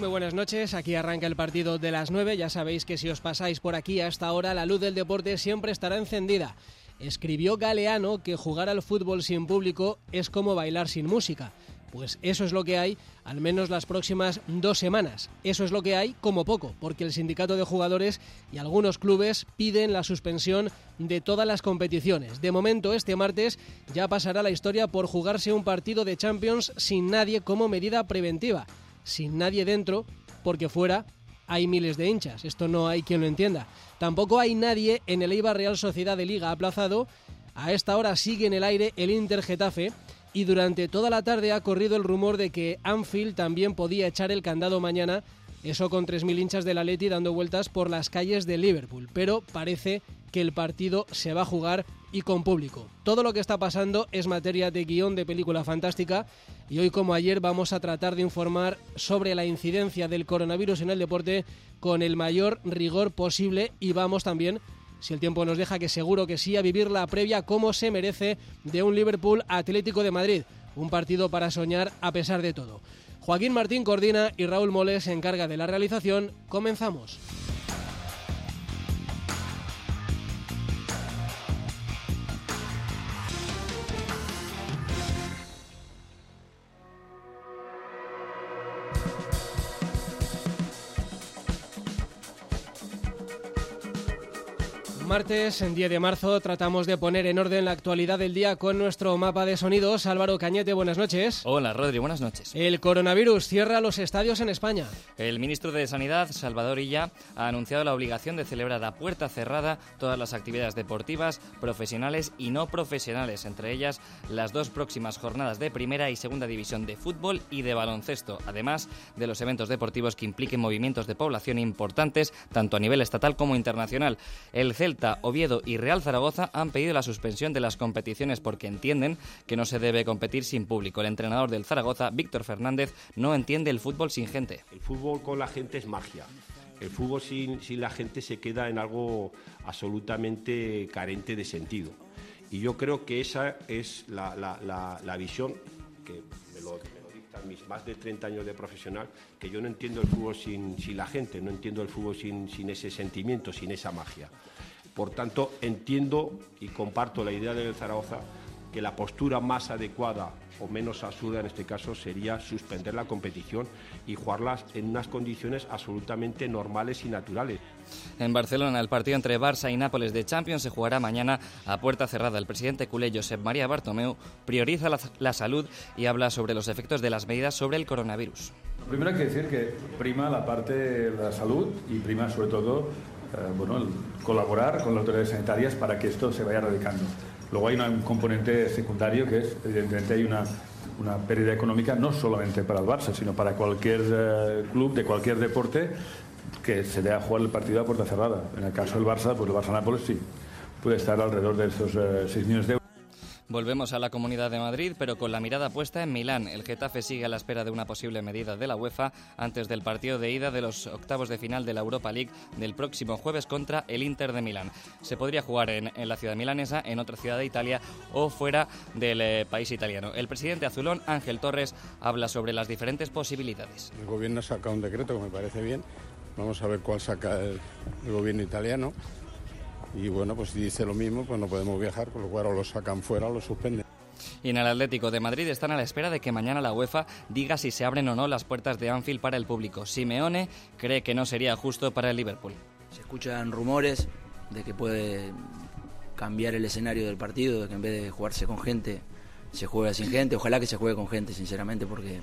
Muy buenas noches. Aquí arranca el partido de las 9. Ya sabéis que si os pasáis por aquí a esta hora, la luz del deporte siempre estará encendida. Escribió Galeano que jugar al fútbol sin público es como bailar sin música. Pues eso es lo que hay, al menos las próximas dos semanas. Eso es lo que hay como poco, porque el sindicato de jugadores y algunos clubes piden la suspensión de todas las competiciones. De momento, este martes ya pasará la historia por jugarse un partido de Champions sin nadie como medida preventiva sin nadie dentro, porque fuera hay miles de hinchas. Esto no hay quien lo entienda. Tampoco hay nadie en el Eibar Real Sociedad de Liga aplazado. A esta hora sigue en el aire el Inter Getafe y durante toda la tarde ha corrido el rumor de que Anfield también podía echar el candado mañana, eso con 3.000 hinchas del Atleti dando vueltas por las calles de Liverpool, pero parece que el partido se va a jugar y con público. Todo lo que está pasando es materia de guion de película fantástica y hoy como ayer vamos a tratar de informar sobre la incidencia del coronavirus en el deporte con el mayor rigor posible y vamos también si el tiempo nos deja, que seguro que sí, a vivir la previa como se merece de un Liverpool Atlético de Madrid. Un partido para soñar a pesar de todo. Joaquín Martín coordina y Raúl Moles se encarga de la realización. Comenzamos. Martes, en 10 de marzo, tratamos de poner en orden la actualidad del día con nuestro mapa de sonidos. Álvaro Cañete, buenas noches. Hola, Rodri, buenas noches. El coronavirus cierra los estadios en España. El ministro de Sanidad, Salvador Illa, ha anunciado la obligación de celebrar a puerta cerrada todas las actividades deportivas, profesionales y no profesionales, entre ellas las dos próximas jornadas de primera y segunda división de fútbol y de baloncesto, además de los eventos deportivos que impliquen movimientos de población importantes, tanto a nivel estatal como internacional. El Celta Oviedo y Real Zaragoza han pedido la suspensión de las competiciones porque entienden que no se debe competir sin público. El entrenador del Zaragoza, Víctor Fernández, no entiende el fútbol sin gente. El fútbol con la gente es magia. El fútbol sin, la gente se queda en algo absolutamente carente de sentido. Y yo creo que esa es la, visión que me lo, dictan mis más de 30 años de profesional, que yo no entiendo el fútbol sin, la gente, no entiendo el fútbol sin, sin ese sentimiento, sin esa magia. Por tanto, entiendo y comparto la idea del Zaragoza que la postura más adecuada o menos absurda en este caso sería suspender la competición y jugarlas en unas condiciones absolutamente normales y naturales. En Barcelona, el partido entre Barça y Nápoles de Champions se jugará mañana a puerta cerrada. El presidente culé Josep María Bartomeu prioriza la, salud y habla sobre los efectos de las medidas sobre el coronavirus. Primero hay que decir que prima la parte de la salud y prima sobre todo bueno, colaborar con las autoridades sanitarias para que esto se vaya erradicando. Luego hay un componente secundario que es, evidentemente, hay una, una pérdida económica no solamente para el Barça, sino para cualquier eh, club de cualquier deporte que se dé a jugar el partido a puerta cerrada. En el caso del Barça, pues el Barça-Nápoles sí, puede estar alrededor de esos 6 eh, millones de euros. Volvemos a la Comunidad de Madrid, pero con la mirada puesta en Milán. El Getafe sigue a la espera de una posible medida de la UEFA antes del partido de ida de los octavos de final de la Europa League del próximo jueves contra el Inter de Milán. Se podría jugar en, la ciudad milanesa, en otra ciudad de Italia o fuera del eh, país italiano. El presidente azulón, Ángel Torres, habla sobre las diferentes posibilidades. El gobierno saca un decreto que me parece bien. Vamos a ver cuál saca el gobierno italiano y bueno, pues si dice lo mismo, pues no podemos viajar, con lo cual o lo sacan fuera o lo suspenden. Y en el Atlético de Madrid están a la espera de que mañana la UEFA diga si se abren o no las puertas de Anfield para el público. Simeone cree que no sería justo para el Liverpool. Se escuchan rumores de que puede cambiar el escenario del partido, de que en vez de jugarse con gente, se juega sin gente. Ojalá que se juegue con gente, sinceramente, porque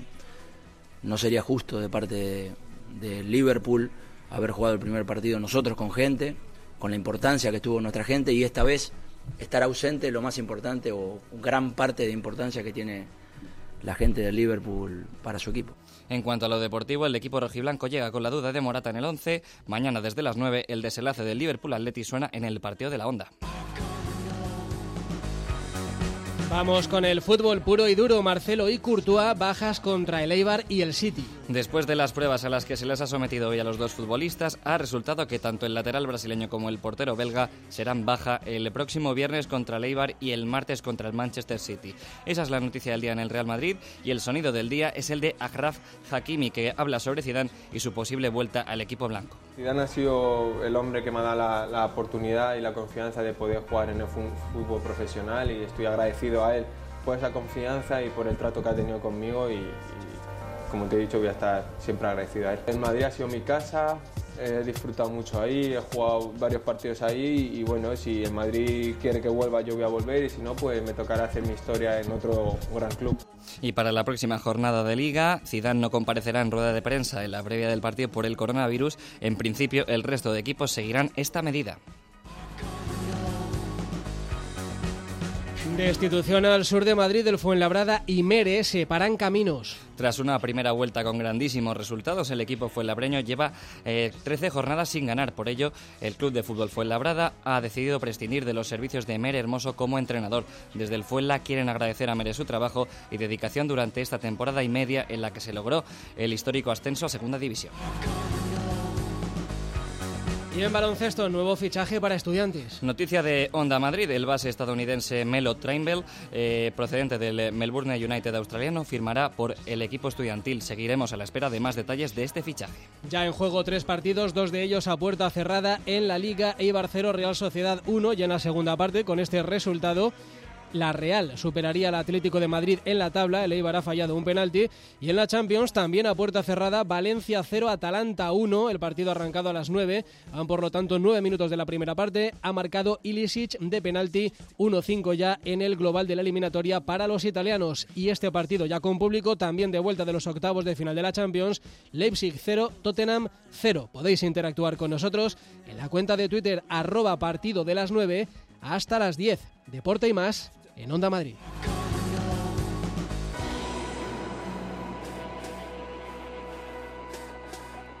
no sería justo de parte de, de Liverpool haber jugado el primer partido nosotros con gente, con la importancia que tuvo nuestra gente y esta vez estar ausente lo más importante o gran parte de importancia que tiene la gente del Liverpool para su equipo. En cuanto a lo deportivo, el equipo rojiblanco llega con la duda de Morata en el 11. Mañana desde las 9 el desenlace del Liverpool Atleti suena en el partido de la Onda. Vamos con el fútbol puro y duro. Marcelo y Courtois bajas contra el Eibar y el City. Después de las pruebas a las que se les ha sometido hoy a los dos futbolistas, ha resultado que tanto el lateral brasileño como el portero belga serán baja el próximo viernes contra el Eibar y el martes contra el Manchester City. Esa es la noticia del día en el Real Madrid y el sonido del día es el de Agraf Hakimi que habla sobre Zidane y su posible vuelta al equipo blanco. Zidane ha sido el hombre que me ha dado la, la oportunidad y la confianza de poder jugar en el fútbol profesional y estoy agradecido a él por esa confianza y por el trato que ha tenido conmigo y, como te he dicho voy a estar siempre agradecido a él. El Madrid ha sido mi casa, he disfrutado mucho ahí, he jugado varios partidos ahí y bueno, si el Madrid quiere que vuelva yo voy a volver y si no pues me tocará hacer mi historia en otro gran club. Y para la próxima jornada de liga, Zidane no comparecerá en rueda de prensa en la previa del partido por el coronavirus. En principio el resto de equipos seguirán esta medida. Destitución al sur de Madrid del Fuenlabrada y Mere separan caminos. Tras una primera vuelta con grandísimos resultados, el equipo fuenlabreño lleva 13 eh, jornadas sin ganar. Por ello, el club de fútbol Fuenlabrada ha decidido prescindir de los servicios de Mere Hermoso como entrenador. Desde el Fuenla quieren agradecer a Mere su trabajo y dedicación durante esta temporada y media en la que se logró el histórico ascenso a Segunda División. Y en baloncesto, nuevo fichaje para estudiantes. Noticia de Onda Madrid, el base estadounidense Melo Trainbell, eh, procedente del Melbourne United australiano, firmará por el equipo estudiantil. Seguiremos a la espera de más detalles de este fichaje. Ya en juego tres partidos, dos de ellos a puerta cerrada en la Liga Eibar 0 Real Sociedad 1, ya en la segunda parte, con este resultado la Real superaría al Atlético de Madrid en la tabla, el Eibar ha fallado un penalti y en la Champions también a puerta cerrada Valencia 0, Atalanta 1, el partido arrancado a las 9, van por lo tanto 9 minutos de la primera parte, ha marcado Ilicic de penalti 1-5 ya en el global de la eliminatoria para los italianos y este partido ya con público también de vuelta de los octavos de final de la Champions, Leipzig 0, Tottenham 0. Podéis interactuar con nosotros en la cuenta de Twitter arroba partido de las 9 hasta las 10. Deporte y más en Onda Madrid.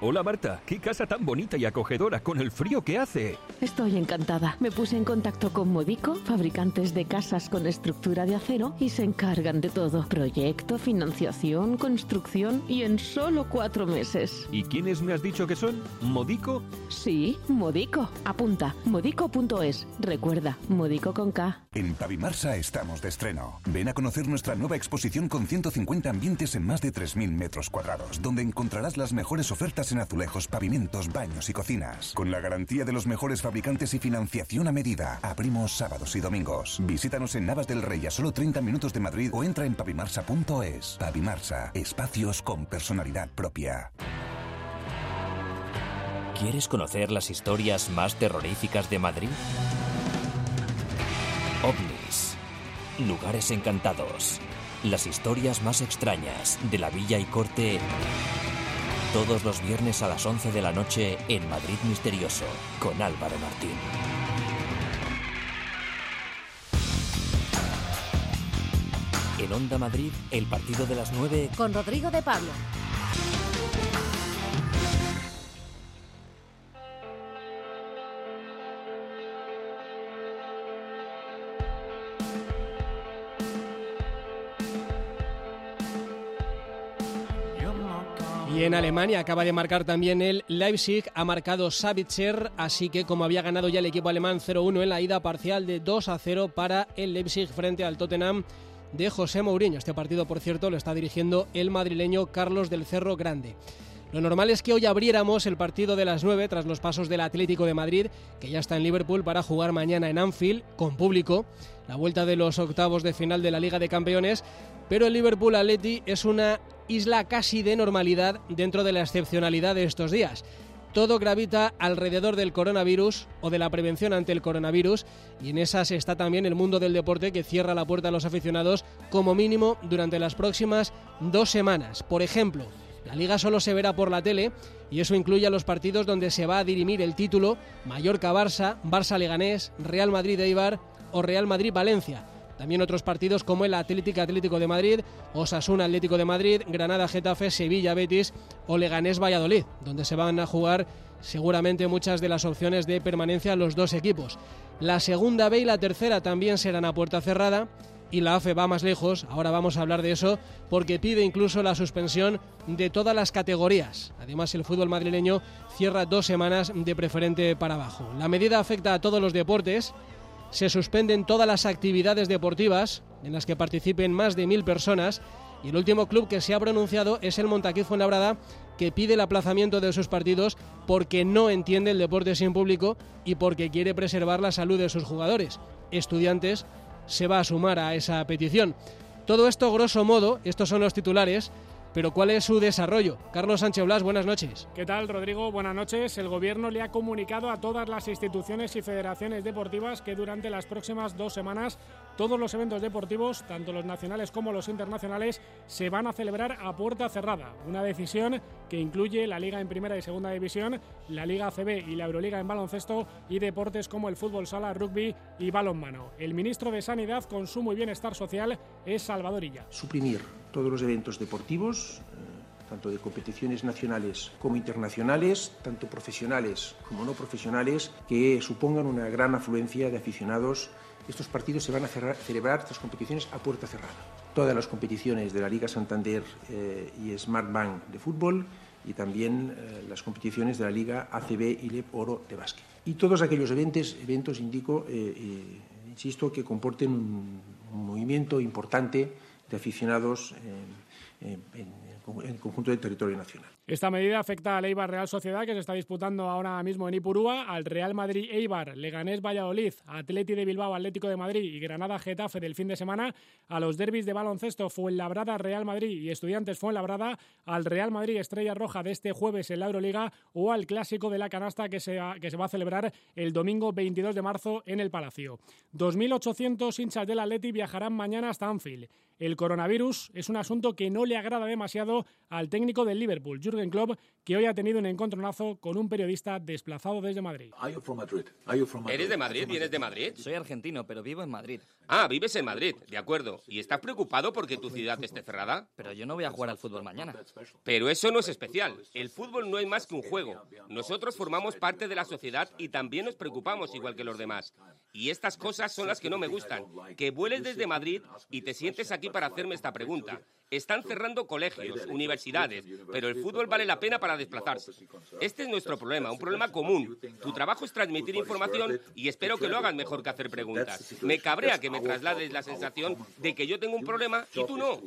Hola Marta, qué casa tan bonita y acogedora con el frío que hace. Estoy encantada. Me puse en contacto con Modico, fabricantes de casas con estructura de acero, y se encargan de todo. Proyecto, financiación, construcción y en solo cuatro meses. ¿Y quiénes me has dicho que son? ¿Modico? Sí, Modico. Apunta, modico.es. Recuerda, Modico con K. En Pavimarsa estamos de estreno. Ven a conocer nuestra nueva exposición con 150 ambientes en más de 3.000 metros cuadrados, donde encontrarás las mejores ofertas en azulejos, pavimentos, baños y cocinas. Con la garantía de los mejores fabricantes y financiación a medida. Abrimos sábados y domingos. Visítanos en Navas del Rey a solo 30 minutos de Madrid o entra en pavimarsa.es. Pavimarsa, espacios con personalidad propia. ¿Quieres conocer las historias más terroríficas de Madrid? OVNIS. Lugares encantados. Las historias más extrañas de la villa y corte todos los viernes a las 11 de la noche en Madrid Misterioso con Álvaro Martín. En Onda Madrid, el partido de las 9 con Rodrigo de Pablo. Y en Alemania. Acaba de marcar también el Leipzig, ha marcado Savitzer, así que como había ganado ya el equipo alemán 0-1 en la ida parcial de 2-0 para el Leipzig frente al Tottenham de José Mourinho. Este partido, por cierto, lo está dirigiendo el madrileño Carlos del Cerro Grande. Lo normal es que hoy abriéramos el partido de las 9 tras los pasos del Atlético de Madrid, que ya está en Liverpool para jugar mañana en Anfield con público, la vuelta de los octavos de final de la Liga de Campeones, pero el Liverpool Atleti es una isla casi de normalidad dentro de la excepcionalidad de estos días. Todo gravita alrededor del coronavirus o de la prevención ante el coronavirus y en esas está también el mundo del deporte que cierra la puerta a los aficionados como mínimo durante las próximas dos semanas. Por ejemplo, La liga solo se verá por la tele y eso incluye a los partidos donde se va a dirimir el título Mallorca-Barça, Barça-Leganés, Real Madrid-Eibar o Real Madrid-Valencia. También otros partidos como el Atlético Atlético de Madrid, Osasuna Atlético de Madrid, Granada Getafe, Sevilla Betis o Leganés Valladolid, donde se van a jugar seguramente muchas de las opciones de permanencia los dos equipos. La segunda B y la tercera también serán a puerta cerrada y la AFE va más lejos, ahora vamos a hablar de eso, porque pide incluso la suspensión de todas las categorías. Además, el fútbol madrileño cierra dos semanas de preferente para abajo. La medida afecta a todos los deportes, se suspenden todas las actividades deportivas en las que participen más de mil personas y el último club que se ha pronunciado es el Montaquí Fuenlabrada que pide el aplazamiento de sus partidos porque no entiende el deporte sin público y porque quiere preservar la salud de sus jugadores. Estudiantes se va a sumar a esa petición. Todo esto, grosso modo, estos son los titulares, pero ¿cuál es su desarrollo? Carlos Sánchez Blas, buenas noches. ¿Qué tal, Rodrigo? Buenas noches. El Gobierno le ha comunicado a todas las instituciones y federaciones deportivas que durante las próximas dos semanas todos los eventos deportivos, tanto los nacionales como los internacionales, se van a celebrar a puerta cerrada. Una decisión que incluye la Liga en Primera y Segunda División, la Liga ACB y la Euroliga en baloncesto y deportes como el fútbol sala, rugby y balonmano. El ministro de Sanidad, Consumo y Bienestar Social es Salvador Illa. Suprimir todos los eventos deportivos, eh, tanto de competiciones nacionales como internacionales, tanto profesionales como no profesionales, que supongan una gran afluencia de aficionados. Estos partidos se van a celebrar, estas competiciones, a puerta cerrada. Todas las competiciones de la Liga Santander eh, y Smart Bank de fútbol y también eh, las competiciones de la Liga ACB y LEP Oro de básquet. Y todos aquellos eventos, eventos indico, insisto, que comporten un, un movimiento importante de aficionados en, el conjunto del territorio nacional. Esta medida afecta al Eibar Real Sociedad, que se está disputando ahora mismo en Ipurúa, al Real Madrid Eibar, Leganés Valladolid, Atleti de Bilbao, Atlético de Madrid y Granada Getafe del fin de semana, a los derbis de baloncesto Fuenlabrada Real Madrid y Estudiantes Fuenlabrada, al Real Madrid Estrella Roja de este jueves en la Euroliga o al Clásico de la Canasta que se, que se va a celebrar el domingo 22 de marzo en el Palacio. 2.800 hinchas del Atleti viajarán mañana hasta Anfield. El coronavirus es un asunto que no le agrada demasiado al técnico del Liverpool, Jürgen Klopp, que hoy ha tenido un encontronazo con un periodista desplazado desde Madrid. ¿Eres de Madrid? ¿Vienes de Madrid? Soy argentino, pero vivo en Madrid. Ah, vives en Madrid, de acuerdo. ¿Y estás preocupado porque tu ciudad esté cerrada? Pero yo no voy a jugar al fútbol mañana. Pero eso no es especial. El fútbol no es más que un juego. Nosotros formamos parte de la sociedad y también nos preocupamos igual que los demás. Y estas cosas son las que no me gustan. Que vueles desde Madrid y te sientes aquí para hacerme esta pregunta. Están cerrando colegios, universidades, pero el fútbol vale la pena para desplazarse. Este es nuestro problema, un problema común. Tu trabajo es transmitir información y espero que lo hagas mejor que hacer preguntas. Me cabrea que me traslades la sensación de que yo tengo un problema y tú no.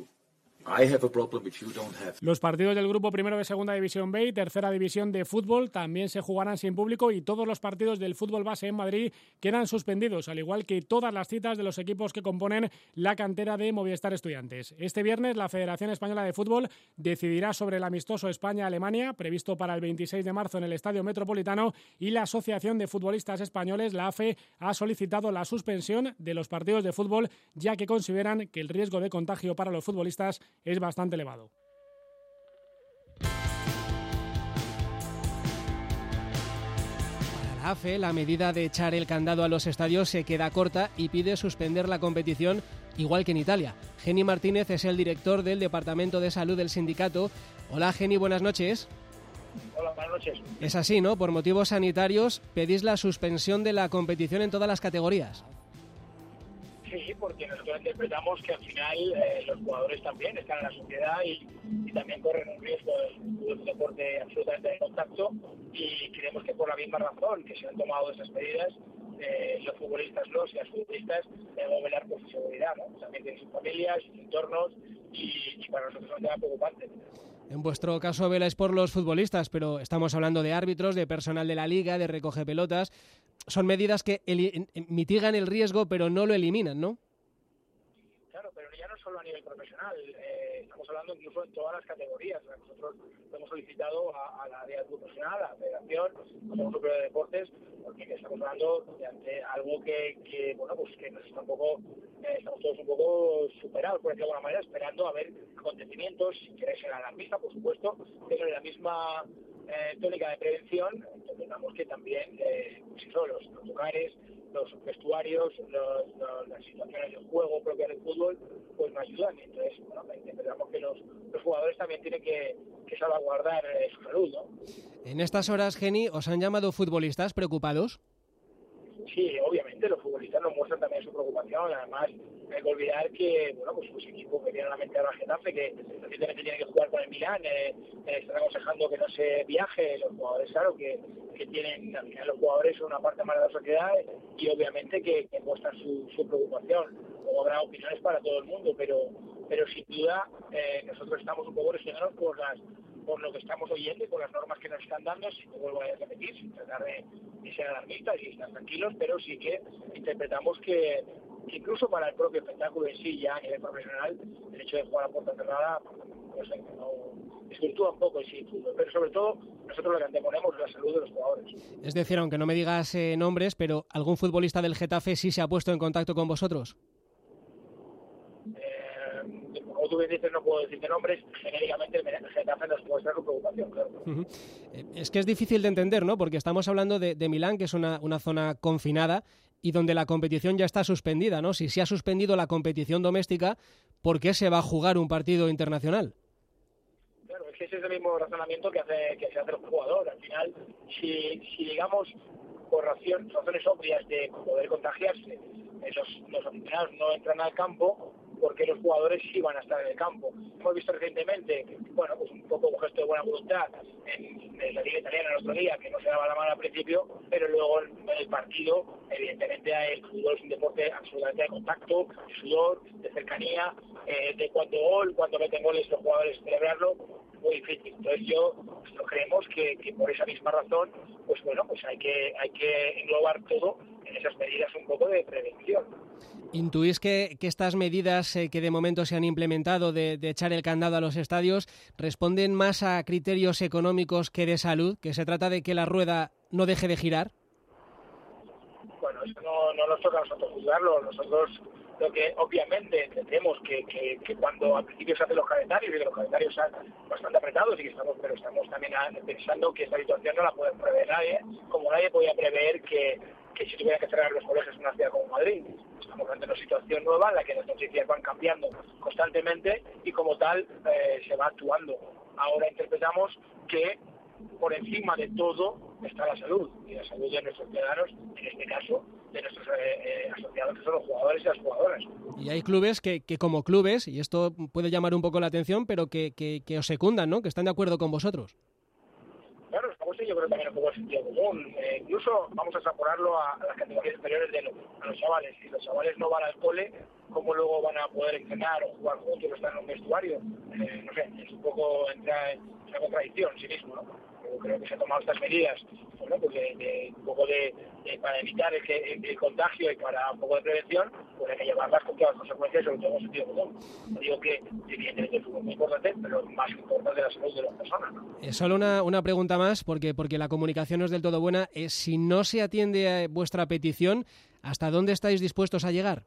Los partidos del grupo primero de Segunda División B y Tercera División de Fútbol también se jugarán sin público y todos los partidos del fútbol base en Madrid quedan suspendidos, al igual que todas las citas de los equipos que componen la cantera de Movistar Estudiantes. Este viernes la Federación Española de Fútbol decidirá sobre el amistoso España-Alemania, previsto para el 26 de marzo en el Estadio Metropolitano, y la Asociación de Futbolistas Españoles, la AFE, ha solicitado la suspensión de los partidos de fútbol, ya que consideran que el riesgo de contagio para los futbolistas es bastante elevado. Para la AFE, la medida de echar el candado a los estadios se queda corta y pide suspender la competición igual que en Italia. Geni Martínez es el director del Departamento de Salud del sindicato. Hola Geni, buenas noches. Hola, buenas noches. Es así, ¿no? Por motivos sanitarios pedís la suspensión de la competición en todas las categorías. Sí, porque nosotros interpretamos que al final eh, los jugadores también están en la sociedad y, también corren un riesgo de un deporte absolutamente de contacto y creemos que por la misma razón que se han tomado esas medidas, eh, los futbolistas, los y las futbolistas deben velar por su seguridad, ¿no? También tienen sus familias, sus entornos y, para nosotros es un tema preocupante. En vuestro caso veláis por los futbolistas, pero estamos hablando de árbitros, de personal de la liga, de recoge pelotas son medidas que mitigan el riesgo, pero no lo eliminan, ¿no? Claro, pero ya no solo a nivel profesional, eh, estamos hablando incluso en todas las categorías. nosotros lo hemos solicitado a, la área profesional, a la Federación, al Grupo de Deportes, porque estamos hablando de algo que, bueno, pues que nos está un poco eh, estamos todos un poco superados, por decirlo de alguna manera, esperando a ver acontecimientos, sin querer ser alarmista, por supuesto, pero en la misma eh, tónica de prevención, entendemos que también eh, pues eso, los, los lugares, los vestuarios, los, las situaciones de juego propias del fútbol, pues nos ayudan. Entonces, bueno, entendemos que los, jugadores también tienen que, que salvaguardar eh, su salud, ¿no? En estas horas, Geni, ¿os han llamado futbolistas preocupados? Sí, obviamente los futbolistas nos muestran también su preocupación. Además, no hay que olvidar que, bueno, pues su equipo que tiene a la mente a Getafe, que recientemente tiene que jugar con el Milán, eh, eh, están aconsejando que no se viaje. Los jugadores, claro, que, que tienen, al final los jugadores son una parte más de la sociedad y obviamente que, que muestran su, su preocupación. Luego habrá opiniones para todo el mundo, pero, pero sin duda eh, nosotros estamos un poco lesionados por las por lo que estamos oyendo y por las normas que nos están dando, si te vuelvo a repetir, sin tratar de, de ser alarmistas y estar tranquilos, pero sí que interpretamos que, incluso para el propio espectáculo en sí, ya a nivel profesional, el hecho de jugar a puerta cerrada, no sé, no desvirtúa un poco el sí pero sobre todo nosotros lo que anteponemos es la salud de los jugadores. Es decir, aunque no me digas eh, nombres, pero ¿algún futbolista del Getafe sí se ha puesto en contacto con vosotros? Tú bien dices, no puedo decirte nombres, genéricamente el Getafe nos muestra su preocupación, claro. Uh -huh. Es que es difícil de entender, ¿no? Porque estamos hablando de, de Milán, que es una, una, zona confinada y donde la competición ya está suspendida, ¿no? Si se ha suspendido la competición doméstica, ¿por qué se va a jugar un partido internacional? Claro, es que ese es el mismo razonamiento que hace que se hace el jugador. Al final, si, si digamos por razón, razones obvias de poder contagiarse, los, los aficionados no entran al campo, porque los jugadores sí van a estar en el campo. Hemos visto recientemente, bueno, pues un poco un gesto de buena voluntad en, en la liga italiana el otro día, que no se daba la mano al principio, pero luego en el partido, evidentemente el fútbol es un deporte absolutamente de contacto, de sudor, de cercanía, eh, de cuando gol, cuando meten goles los jugadores celebrarlo, muy difícil. Entonces yo no creemos que, que, por esa misma razón, pues bueno, pues hay que, hay que englobar todo en esas medidas un poco de prevención. ¿Intuís que, que estas medidas eh, que de momento se han implementado de, de, echar el candado a los estadios responden más a criterios económicos que de salud? ¿Que se trata de que la rueda no deje de girar? Bueno, eso no, no nos toca a nosotros juzgarlo. Nosotros que obviamente entendemos que, que, que, cuando al principio se hacen los calendarios y que los calendarios están bastante apretados y que estamos, pero estamos también pensando que esta situación no la puede prever nadie, como nadie podía prever que, que si tuviera que cerrar los colegios en una ciudad como Madrid. Estamos ante una situación nueva en la que las noticias van cambiando constantemente y como tal eh, se va actuando. Ahora interpretamos que por encima de todo está la salud y la salud de nuestros ciudadanos, en este caso de nuestros eh, eh, asociados que son los jugadores y las jugadoras. Y hay clubes que, que, como clubes, y esto puede llamar un poco la atención, pero que, que, que os secundan, ¿no? Que están de acuerdo con vosotros. Claro, estamos yo creo también un poco el sentido común. Eh, incluso vamos a extrapolarlo a, a, las categorías superiores de lo, a los chavales. Si los chavales no van al cole, ¿cómo luego van a poder entrenar o jugar juntos o estar en un vestuario? Eh, no sé, es un poco entra en una contradicción en sí mismo, ¿no? Yo creo que se han tomado estas medidas bueno, pues de, de, un poco de, de, para evitar el, el, el, contagio y para un poco de prevención, pues hay que llevarlas con todas las consecuencias, sobre todo en el sentido común. No digo que evidentemente el fútbol es muy importante, pero más importante es la salud de las personas. ¿no? Eh, solo una, una pregunta más, porque, porque la comunicación no es del todo buena. Eh, si no se atiende a vuestra petición, ¿hasta dónde estáis dispuestos a llegar?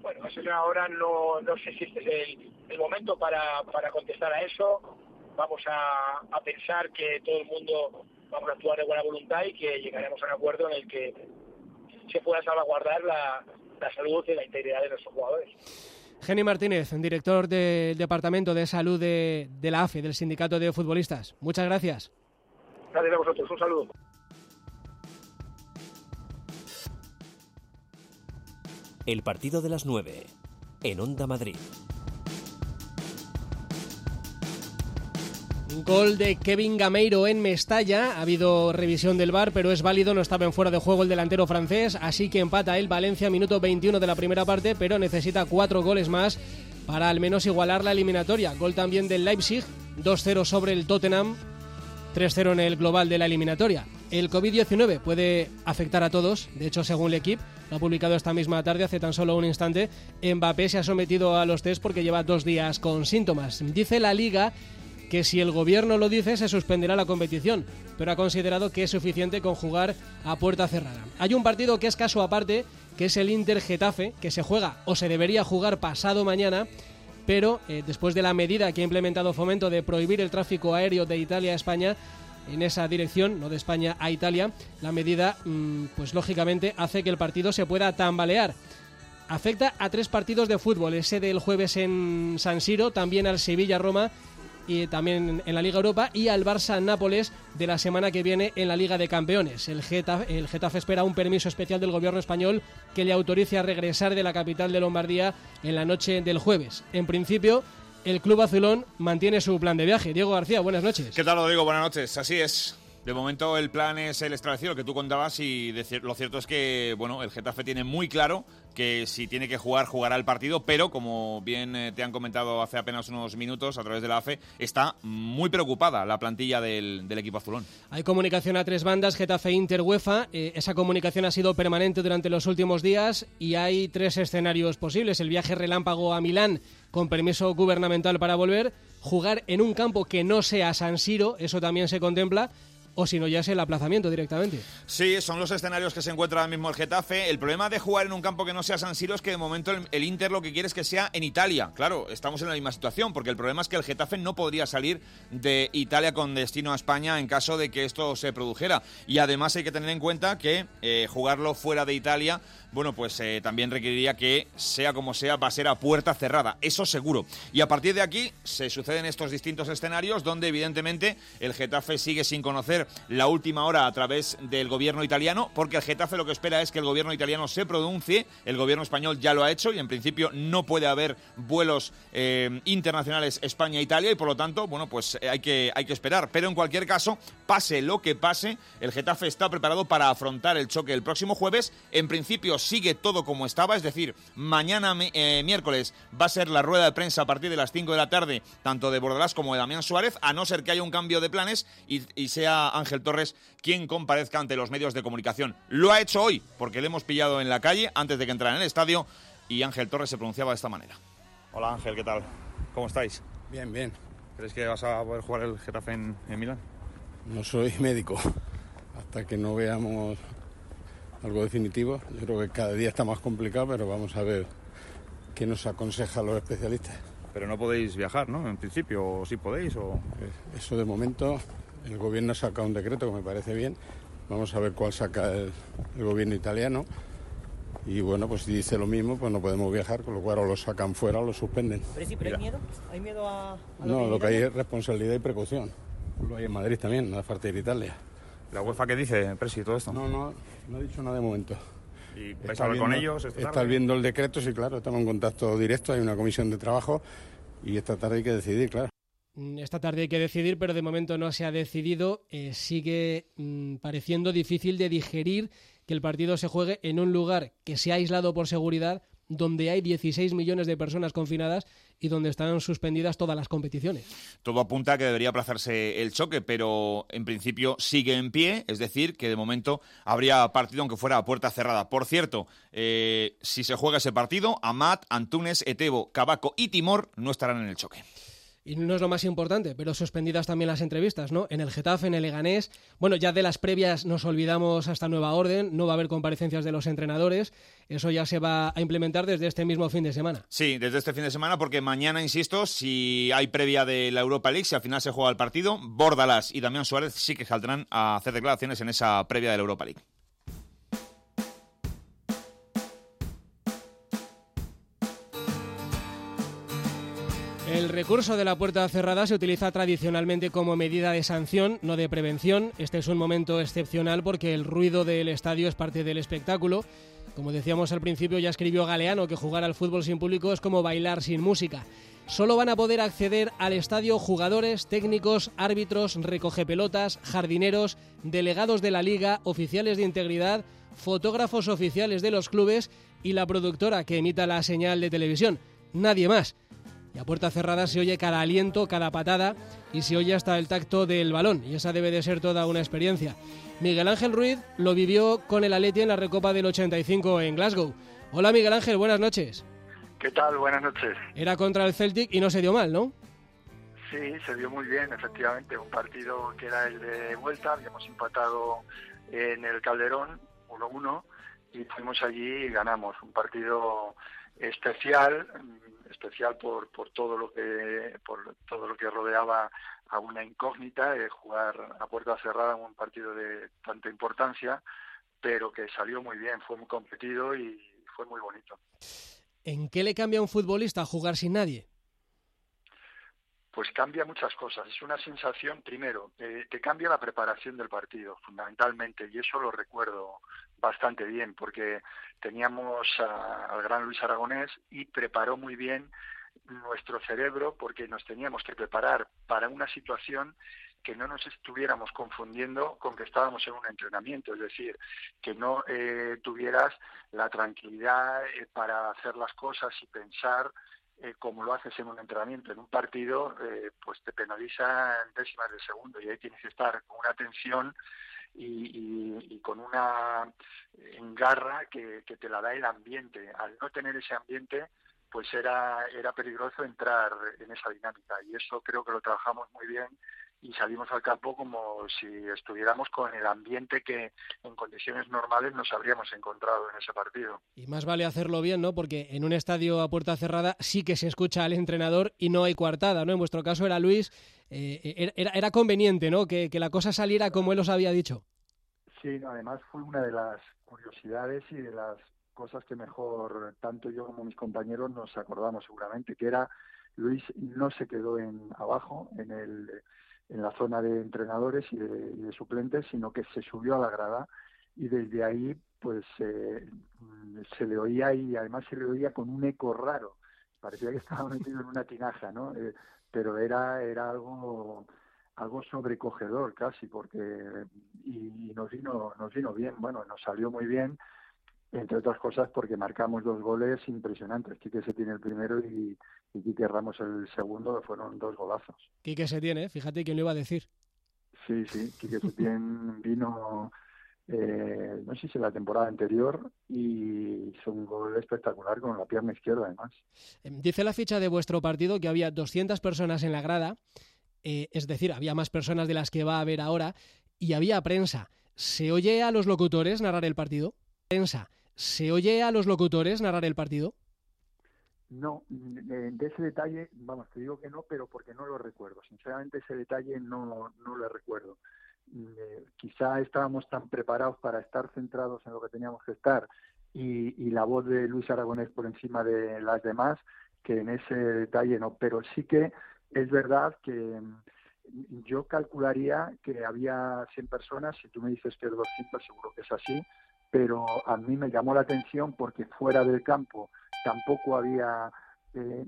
Bueno, ahora no, no sé si este es el, el momento para, para contestar a eso vamos a, a, pensar que todo el mundo vamos a actuar de buena voluntad y que llegaremos a un acuerdo en el que se pueda salvaguardar la, la salud y la integridad de nuestros jugadores. Jenny Martínez, director del Departamento de Salud de, de la AFE, del Sindicato de Futbolistas. Muchas gracias. Gracias a vosotros. Un saludo. El partido de las 9 en Onda Madrid. Gol de Kevin Gameiro en Mestalla. Ha habido revisión del bar, pero es válido. No estaba en fuera de juego el delantero francés. Así que empata el Valencia, minuto 21 de la primera parte, pero necesita cuatro goles más para al menos igualar la eliminatoria. Gol también del Leipzig, 2-0 sobre el Tottenham, 3-0 en el global de la eliminatoria. El COVID-19 puede afectar a todos. De hecho, según el equipo, lo ha publicado esta misma tarde, hace tan solo un instante, Mbappé se ha sometido a los test porque lleva dos días con síntomas. Dice la liga que si el gobierno lo dice se suspenderá la competición, pero ha considerado que es suficiente con jugar a puerta cerrada. Hay un partido que es caso aparte que es el Inter Getafe, que se juega o se debería jugar pasado mañana, pero eh, después de la medida que ha implementado Fomento de prohibir el tráfico aéreo de Italia a España, en esa dirección, no de España a Italia, la medida, mm, pues lógicamente, hace que el partido se pueda tambalear. Afecta a tres partidos de fútbol, ese del jueves en San Siro, también al Sevilla-Roma y también en la Liga Europa y al Barça-Nápoles de la semana que viene en la Liga de Campeones. El Getafe, el Getafe espera un permiso especial del gobierno español que le autorice a regresar de la capital de Lombardía en la noche del jueves. En principio, el Club Azulón mantiene su plan de viaje. Diego García, buenas noches. ¿Qué tal, Rodrigo? Buenas noches. Así es. De momento el plan es el establecido, que tú contabas, y lo cierto es que bueno, el Getafe tiene muy claro que si tiene que jugar, jugará el partido, pero como bien eh, te han comentado hace apenas unos minutos a través de la AFE, está muy preocupada la plantilla del, equipo azulón. Hay comunicación a tres bandas, Getafe Inter UEFA. Eh, esa comunicación ha sido permanente durante los últimos días y hay tres escenarios posibles. El viaje relámpago a Milán con permiso gubernamental para volver, jugar en un campo que no sea San Siro, eso también se contempla, o si no ya es el aplazamiento directamente. Sí, son los escenarios que se encuentra ahora mismo el Getafe. El problema de jugar en un campo que no sea San Siro es que de momento el, Inter lo que quiere es que sea en Italia. Claro, estamos en la misma situación porque el problema es que el Getafe no podría salir de Italia con destino a España en caso de que esto se produjera. Y además hay que tener en cuenta que eh, jugarlo fuera de Italia bueno, pues eh, también requeriría que, sea como sea, va a ser a puerta cerrada, eso seguro. Y a partir de aquí se suceden estos distintos escenarios donde evidentemente el Getafe sigue sin conocer la última hora a través del gobierno italiano, porque el Getafe lo que espera es que el gobierno italiano se pronuncie, el gobierno español ya lo ha hecho y en principio no puede haber vuelos eh, internacionales España-Italia y por lo tanto, bueno, pues eh, hay que, hay que esperar. Pero en cualquier caso, pase lo que pase, el Getafe está preparado para afrontar el choque el próximo jueves. En principio sigue todo como estaba, es decir, mañana eh, miércoles va a ser la rueda de prensa a partir de las 5 de la tarde, tanto de Bordalás como de Damián Suárez, a no ser que haya un cambio de planes y, y sea Ángel Torres quien comparezca ante los medios de comunicación. Lo ha hecho hoy, porque le hemos pillado en la calle antes de que entrara en el estadio y Ángel Torres se pronunciaba de esta manera. Hola Ángel, ¿qué tal? ¿Cómo estáis? Bien, bien. ¿Crees que vas a poder jugar el Getafe en, en Milán? No soy médico. Hasta que no veamos algo definitivo. Yo creo que cada día está más complicado, pero vamos a ver qué nos aconsejan los especialistas. Pero no podéis viajar, ¿no? En principio, o sí podéis, o... Pues eso de momento, el gobierno ha sacado un decreto que me parece bien. Vamos a ver cuál saca el, gobierno italiano. Y bueno, pues si dice lo mismo, pues no podemos viajar, con lo cual o lo sacan fuera o lo suspenden. ¿Pero hay miedo? ¿Hay miedo a.? no, lo que hay es responsabilidad y precaución. Lo hay en Madrid también, no hace falta ir a Italia. ¿La UEFA qué dice, Presi, todo esto? No, no, no he dicho nada de momento. ¿Y vais a hablar con ellos? Estás viendo el decreto, sí, claro, estamos en contacto directo, hay una comisión de trabajo y esta tarde hay que decidir, claro. Mm, esta tarde hay que decidir, pero de momento no se ha decidido. Eh, sigue mm, pareciendo difícil de digerir que el partido se juegue en un lugar que se ha aislado por seguridad, donde hay 16 millones de personas confinadas y donde están suspendidas todas las competiciones. Todo apunta a que debería aplazarse el choque, pero en principio sigue en pie, es decir, que de momento habría partido aunque fuera a puerta cerrada. Por cierto, eh, si se juega ese partido, Amat, Antunes, Etebo, Cabaco y Timor no estarán en el choque y no es lo más importante, pero suspendidas también las entrevistas, ¿no? En el Getafe, en el Leganés. Bueno, ya de las previas nos olvidamos hasta nueva orden, no va a haber comparecencias de los entrenadores. Eso ya se va a implementar desde este mismo fin de semana. Sí, desde este fin de semana, porque mañana, insisto, si hay previa de la Europa League, si al final se juega el partido, Bordalas y Damián Suárez sí que saldrán a hacer declaraciones en esa previa de la Europa League. El recurso de la puerta cerrada se utiliza tradicionalmente como medida de sanción, no de prevención. Este es un momento excepcional porque el ruido del estadio es parte del espectáculo. Como decíamos al principio, ya escribió Galeano que jugar al fútbol sin público es como bailar sin música. Solo van a poder acceder al estadio jugadores, técnicos, árbitros, recogepelotas, jardineros, delegados de la liga, oficiales de integridad, fotógrafos oficiales de los clubes y la productora que emita la señal de televisión. Nadie más. Y a puerta cerrada se oye cada aliento, cada patada y se oye hasta el tacto del balón. Y esa debe de ser toda una experiencia. Miguel Ángel Ruiz lo vivió con el Atleti en la Recopa del 85 en Glasgow. Hola Miguel Ángel, buenas noches. ¿Qué tal? Buenas noches. Era contra el Celtic y no se dio mal, ¿no? Sí, se dio muy bien, efectivamente. Un partido que era el de vuelta, habíamos empatado en el Calderón 1-1 y fuimos allí y ganamos un partido especial especial por, por todo lo que por todo lo que rodeaba a una incógnita de jugar a puerta cerrada en un partido de tanta importancia pero que salió muy bien fue muy competido y fue muy bonito ¿En qué le cambia a un futbolista jugar sin nadie? pues cambia muchas cosas. Es una sensación, primero, que cambia la preparación del partido, fundamentalmente, y eso lo recuerdo bastante bien, porque teníamos al gran Luis Aragonés y preparó muy bien nuestro cerebro, porque nos teníamos que preparar para una situación que no nos estuviéramos confundiendo con que estábamos en un entrenamiento, es decir, que no eh, tuvieras la tranquilidad eh, para hacer las cosas y pensar eh, como lo haces en un entrenamiento, en un partido, eh, pues te penaliza en décimas de segundo y ahí tienes que estar con una tensión y, con una engarra que, que, te la da el ambiente. Al no tener ese ambiente, pues era, era peligroso entrar en esa dinámica y eso creo que lo trabajamos muy bien y salimos al campo como si estuviéramos con el ambiente que en condiciones normales nos habríamos encontrado en ese partido. Y más vale hacerlo bien, ¿no? Porque en un estadio a puerta cerrada sí que se escucha al entrenador y no hay coartada, ¿no? En vuestro caso era Luis, eh, era, era, conveniente, ¿no? Que, que, la cosa saliera como él os había dicho. Sí, además fue una de las curiosidades y de las cosas que mejor tanto yo como mis compañeros nos acordamos seguramente, que era Luis no se quedó en abajo en el en la zona de entrenadores y de, suplentes, sino que se subió a la grada y desde ahí pues eh, se le oía y además se le oía con un eco raro. Parecía que estaba metido en una tinaja, ¿no? Eh, pero era, era algo algo sobrecogedor casi porque y, nos vino nos vino bien bueno nos salió muy bien entre otras cosas porque marcamos dos goles impresionantes. Quique se tiene el primero y, y Quique Ramos el segundo, fueron dos golazos. Quique se tiene, fíjate quién lo iba a decir. Sí, sí, Quique Setién vino, eh, no sé si la temporada anterior, y hizo un gol espectacular con la pierna izquierda además. Em, dice la ficha de vuestro partido que había 200 personas en la grada, eh, es decir, había más personas de las que va a haber ahora, y había prensa. ¿Se oye a los locutores narrar el partido? Prensa. ¿Se oye a los locutores narrar el partido? No, de ese detalle, vamos, te digo que no, pero porque no lo recuerdo. Sinceramente, ese detalle no, no lo recuerdo. Eh, quizá estábamos tan preparados para estar centrados en lo que teníamos que estar y, la voz de Luis Aragonés por encima de las demás, que en ese detalle no. Pero sí que es verdad que mm, yo calcularía que había 100 personas, si tú me dices que es 200, seguro que es así, pero a mí me llamó la atención porque fuera del campo tampoco había eh,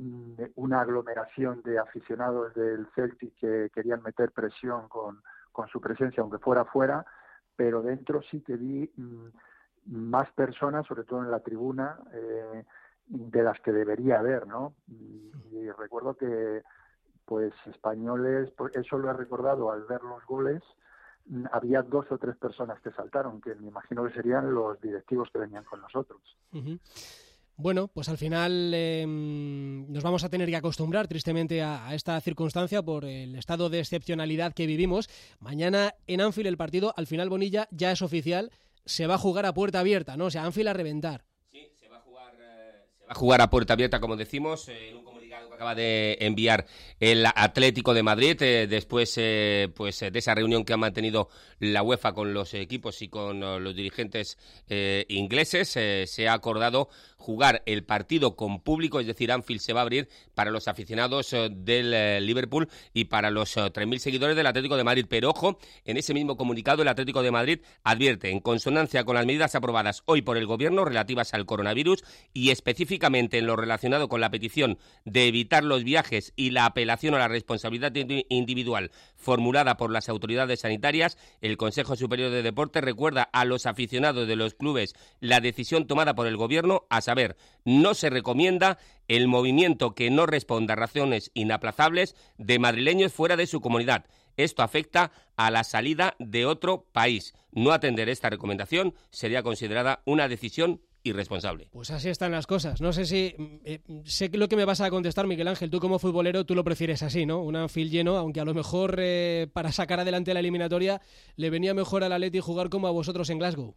una aglomeración de aficionados del Celtic que querían meter presión con, su presencia, aunque fuera fuera, pero dentro sí que vi mm, más personas, sobre todo en la tribuna, eh, de las que debería haber, ¿no? Y, recuerdo que, pues, españoles, pues, eso lo he recordado al ver los goles, había dos o tres personas que saltaron, que me imagino que serían los directivos que venían con nosotros. Bueno, pues al final em, nos vamos a tener que acostumbrar tristemente a, esta circunstancia por el estado de excepcionalidad que vivimos. Mañana en Anfield el partido, al final Bonilla ya es oficial, se va a jugar a puerta abierta, ¿no? O sea, Anfield a reventar. Sí, se va a jugar, eh, se va a, jugar a puerta abierta, como decimos, en un acaba de enviar el Atlético de Madrid eh, después eh, pues de esa reunión que ha mantenido la UEFA con los equipos y con eh, los dirigentes ingleses se ha acordado jugar el partido con público, es decir, Anfield se va a abrir para los aficionados del Liverpool y para los 3.000 seguidores del Atlético de Madrid. Pero ojo, en ese mismo comunicado el Atlético de Madrid advierte, en consonancia con las medidas aprobadas hoy por el Gobierno relativas al coronavirus y específicamente en lo relacionado con la petición de evitar los viajes y la apelación a la responsabilidad individual formulada por las autoridades sanitarias, Consejo Superior de Deporte recuerda a los aficionados de los clubes la decisión tomada por el Gobierno, a saber, no se recomienda el movimiento que no responda a razones inaplazables de madrileños fuera de su comunidad. Esto afecta a la salida de otro país. No atender esta recomendación sería considerada una decisión irresponsable. Pues así están las cosas. No sé si mm, eh, sé que lo que me vas a contestar, Miguel Ángel. Tú como futbolero, tú lo prefieres así, ¿no? Un Anfield lleno, aunque a lo mejor eh, para sacar adelante la eliminatoria le venía mejor al Atleti jugar como a vosotros en Glasgow.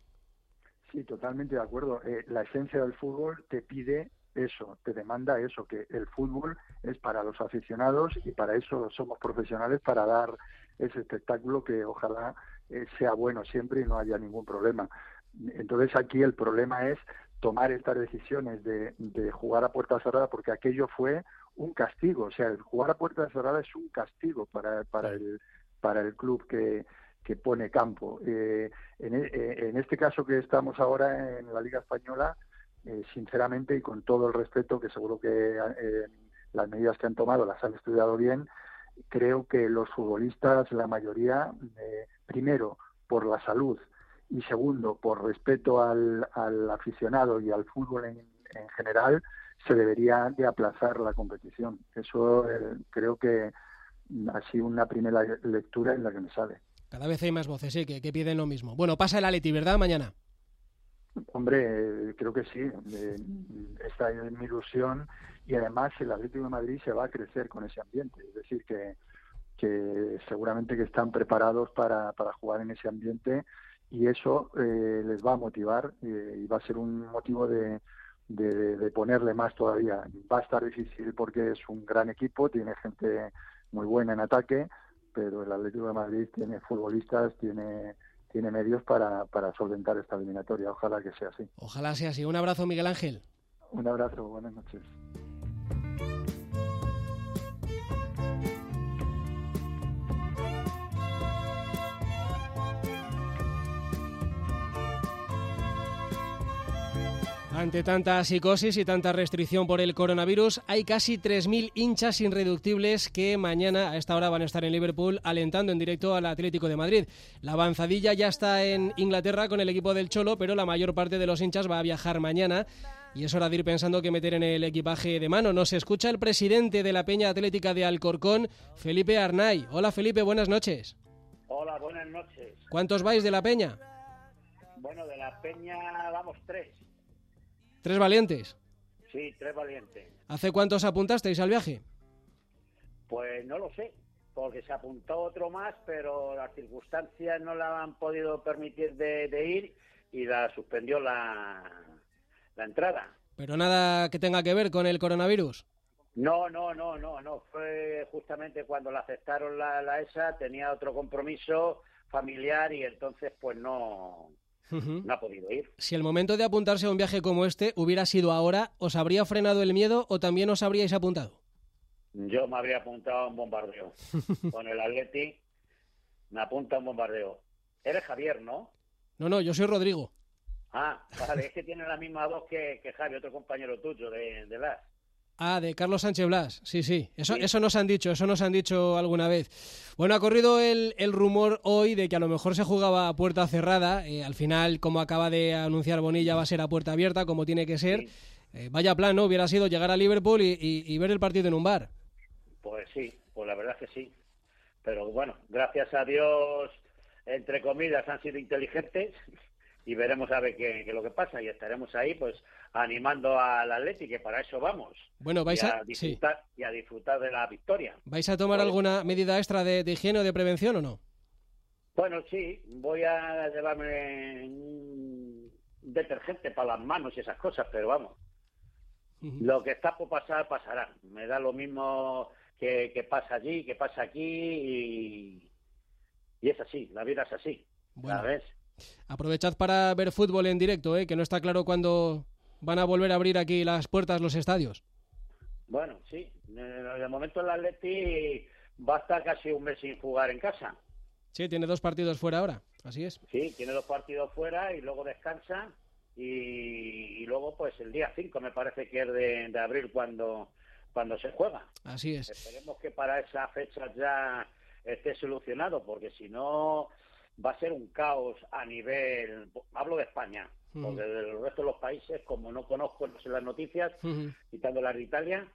Sí, totalmente de acuerdo. Eh, la esencia del fútbol te pide eso, te demanda eso, que el fútbol es para los aficionados y para eso somos profesionales, para dar ese espectáculo que ojalá eh, sea bueno siempre y no haya ningún problema. Entonces aquí el problema es tomar estas decisiones de, de jugar a puerta cerrada porque aquello fue un castigo, o sea, el jugar a puerta cerrada es un castigo para, para, el, para el club que, que pone campo. Eh, en, eh, en, este caso que estamos ahora en la Liga Española, eh, sinceramente y con todo el respeto, que seguro que eh, las medidas que han tomado las han estudiado bien, creo que los futbolistas, la mayoría, eh, primero, por la salud y segundo, por respeto al, al aficionado y al fútbol en, en, general, se debería de aplazar la competición. Eso eh, creo que ha sido una primera lectura en la que me sale. Cada vez hay más voces, sí, que, que piden lo mismo. Bueno, pasa el Aleti, ¿verdad? Mañana. Hombre, creo que sí. Eh, esta es mi ilusión y además el Atlético de Madrid se va a crecer con ese ambiente. Es decir, que, que seguramente que están preparados para, para jugar en ese ambiente y eso eh, les va a motivar eh, y va a ser un motivo de, de, de, ponerle más todavía. Va a estar difícil porque es un gran equipo, tiene gente muy buena en ataque, pero el Atlético de Madrid tiene futbolistas, tiene tiene medios para, para solventar esta eliminatoria. Ojalá que sea así. Ojalá sea así. Un abrazo, Miguel Ángel. Un abrazo, buenas noches. Ante tanta psicosis y tanta restricción por el coronavirus, hay casi 3.000 hinchas irreductibles que mañana a esta hora van a estar en Liverpool alentando en directo al Atlético de Madrid. La avanzadilla ya está en Inglaterra con el equipo del Cholo, pero la mayor parte de los hinchas va a viajar mañana y es hora de ir pensando qué meter en el equipaje de mano. Nos escucha el presidente de la Peña Atlética de Alcorcón, Felipe Arnay. Hola Felipe, buenas noches. Hola, buenas noches. ¿Cuántos vais de la Peña? Bueno, de la Peña vamos tres. ¿Tres valientes? Sí, tres valientes. ¿Hace cuántos apuntasteis al viaje? Pues no lo sé, porque se apuntó otro más, pero las circunstancias no la han podido permitir de, de ir y la suspendió la, la entrada. ¿Pero nada que tenga que ver con el coronavirus? No, no, no, no, no. Fue justamente cuando la aceptaron la, la ESA, tenía otro compromiso familiar y entonces pues no, no ha podido ir. Si el momento de apuntarse a un viaje como este hubiera sido ahora, ¿os habría frenado el miedo o también os habríais apuntado? Yo me habría apuntado a un bombardeo. Con el Atleti me apunta a un bombardeo. Eres Javier, ¿no? No, no, yo soy Rodrigo. Ah, vale, es que tiene la misma voz que, que Javi, otro compañero tuyo de, de LAS. Ah, de Carlos Sánchez Blas, sí, sí. Eso, sí. eso nos han dicho, eso nos han dicho alguna vez. Bueno, ha corrido el, el rumor hoy de que a lo mejor se jugaba a puerta cerrada. Eh, al final, como acaba de anunciar Bonilla, va a ser a puerta abierta, como tiene que ser. Sí. Eh, vaya plan, ¿no? Hubiera sido llegar a Liverpool y, y, y, ver el partido en un bar. Pues sí, pues la verdad es que sí. Pero bueno, gracias a Dios, entre comillas, han sido inteligentes y veremos a ver qué, qué, es lo que pasa y estaremos ahí pues animando al Atleti que para eso vamos bueno vais a, a, disfrutar sí. y a disfrutar de la victoria vais a tomar ¿Vale? alguna medida extra de, de, higiene o de prevención o no bueno sí voy a llevarme un detergente para las manos y esas cosas pero vamos uh -huh. lo que está por pasar pasará me da lo mismo que, que pasa allí que pasa aquí y, y es así la vida es así bueno. ¿sabes? Aprovechad para ver fútbol en directo, ¿eh? que no está claro cuándo van a volver a abrir aquí las puertas los estadios. Bueno, sí. De momento el Atleti va a estar casi un mes sin jugar en casa. Sí, tiene dos partidos fuera ahora, así es. Sí, tiene dos partidos fuera y luego descansa y, y luego pues el día 5 me parece que es de, de, abril cuando, cuando se juega. Así es. Esperemos que para esa fecha ya esté solucionado porque si no va a ser un caos a nivel, hablo de España, uh -huh. porque del resto de los países, como no conozco no sé las noticias, uh -huh. quitando las de Italia,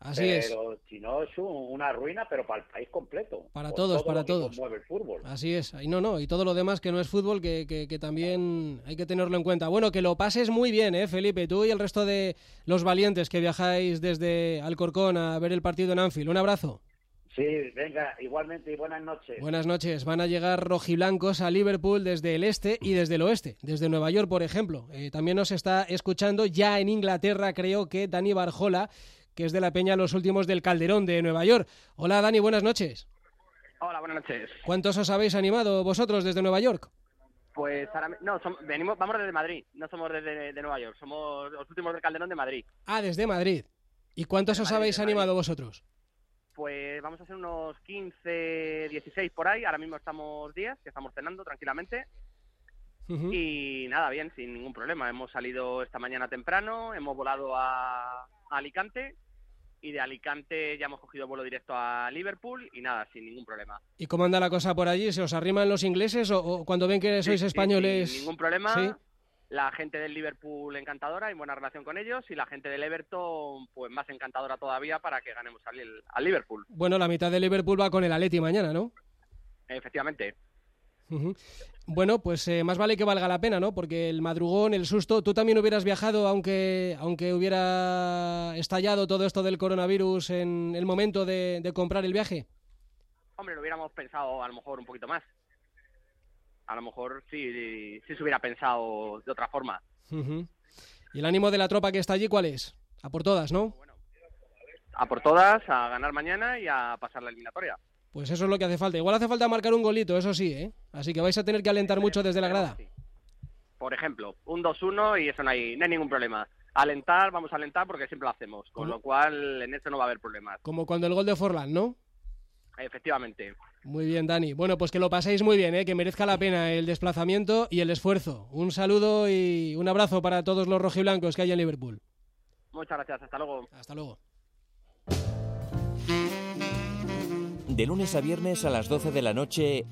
Así pero es. si no es un, una ruina, pero para el país completo. Para todos, todo para todos. Mueve el fútbol. Así es. Y no, no, y todo lo demás que no es fútbol, que, que, que, también hay que tenerlo en cuenta. Bueno, que lo pases muy bien, ¿eh, Felipe? Tú y el resto de los valientes que viajáis desde Alcorcón a ver el partido en Anfield. Un abrazo. Sí, venga, igualmente y buenas noches. Buenas noches. Van a llegar rojiblancos a Liverpool desde el este y desde el oeste, desde Nueva York, por ejemplo. Eh, también nos está escuchando ya en Inglaterra, creo que Dani Barjola, que es de la Peña Los Últimos del Calderón de Nueva York. Hola Dani, buenas noches. Hola, buenas noches. ¿Cuántos os habéis animado vosotros desde Nueva York? Pues ahora, no, venimos, vamos desde Madrid, no somos desde de Nueva York, somos los últimos del Calderón de Madrid. Ah, desde Madrid. ¿Y cuántos os habéis animado vosotros? Pues vamos a hacer unos 15, 16 por ahí. Ahora mismo estamos 10, que estamos cenando tranquilamente. Y nada, bien, sin ningún problema. Hemos salido esta mañana temprano, hemos volado a, Alicante y de Alicante ya hemos cogido vuelo directo a Liverpool y nada, sin ningún problema. ¿Y cómo anda la cosa por allí? ¿Se os arriman los ingleses o, cuando ven que sois españoles? sin ningún problema la gente del Liverpool encantadora y buena relación con ellos y la gente del Everton pues más encantadora todavía para que ganemos al, Liverpool. Bueno, la mitad del Liverpool va con el Atleti mañana, ¿no? Efectivamente. Bueno, pues eh, más vale que valga la pena, ¿no? Porque el madrugón, el susto, tú también hubieras viajado aunque, aunque hubiera estallado todo esto del coronavirus en el momento de, de comprar el viaje. Hombre, lo hubiéramos pensado a lo mejor un poquito más a lo mejor sí, sí se hubiera pensado de otra forma. ¿Y el ánimo de la tropa que está allí cuál es? A por todas, ¿no? a por todas, a ganar mañana y a pasar la eliminatoria. Pues eso es lo que hace falta. Igual hace falta marcar un golito, eso sí, ¿eh? Así que vais a tener que alentar mucho desde la grada. Por ejemplo, un 2-1 y eso no hay, no hay ningún problema. Alentar, vamos a alentar porque siempre lo hacemos, con lo cual en esto no va a haber problemas. Como cuando el gol de Forlán, ¿no? Efectivamente. Muy bien, Dani. Bueno, pues que lo paséis muy bien, ¿eh? que merezca la pena el desplazamiento y el esfuerzo. Un saludo y un abrazo para todos los rojiblancos que hay en Liverpool. Muchas gracias, hasta luego. Hasta luego. De lunes a viernes a las 12 de la noche,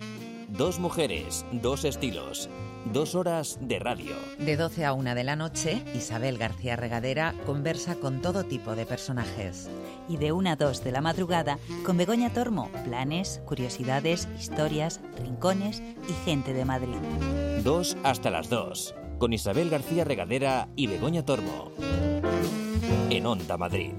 dos mujeres, dos estilos. Dos horas de radio. De 12 a 1 de la noche, Isabel García Regadera conversa con todo tipo de personajes. Y de 1 a 2 de la madrugada, con Begoña Tormo, planes, curiosidades, historias, rincones y gente de Madrid. Dos hasta las 2, con Isabel García Regadera y Begoña Tormo. En Onda Madrid.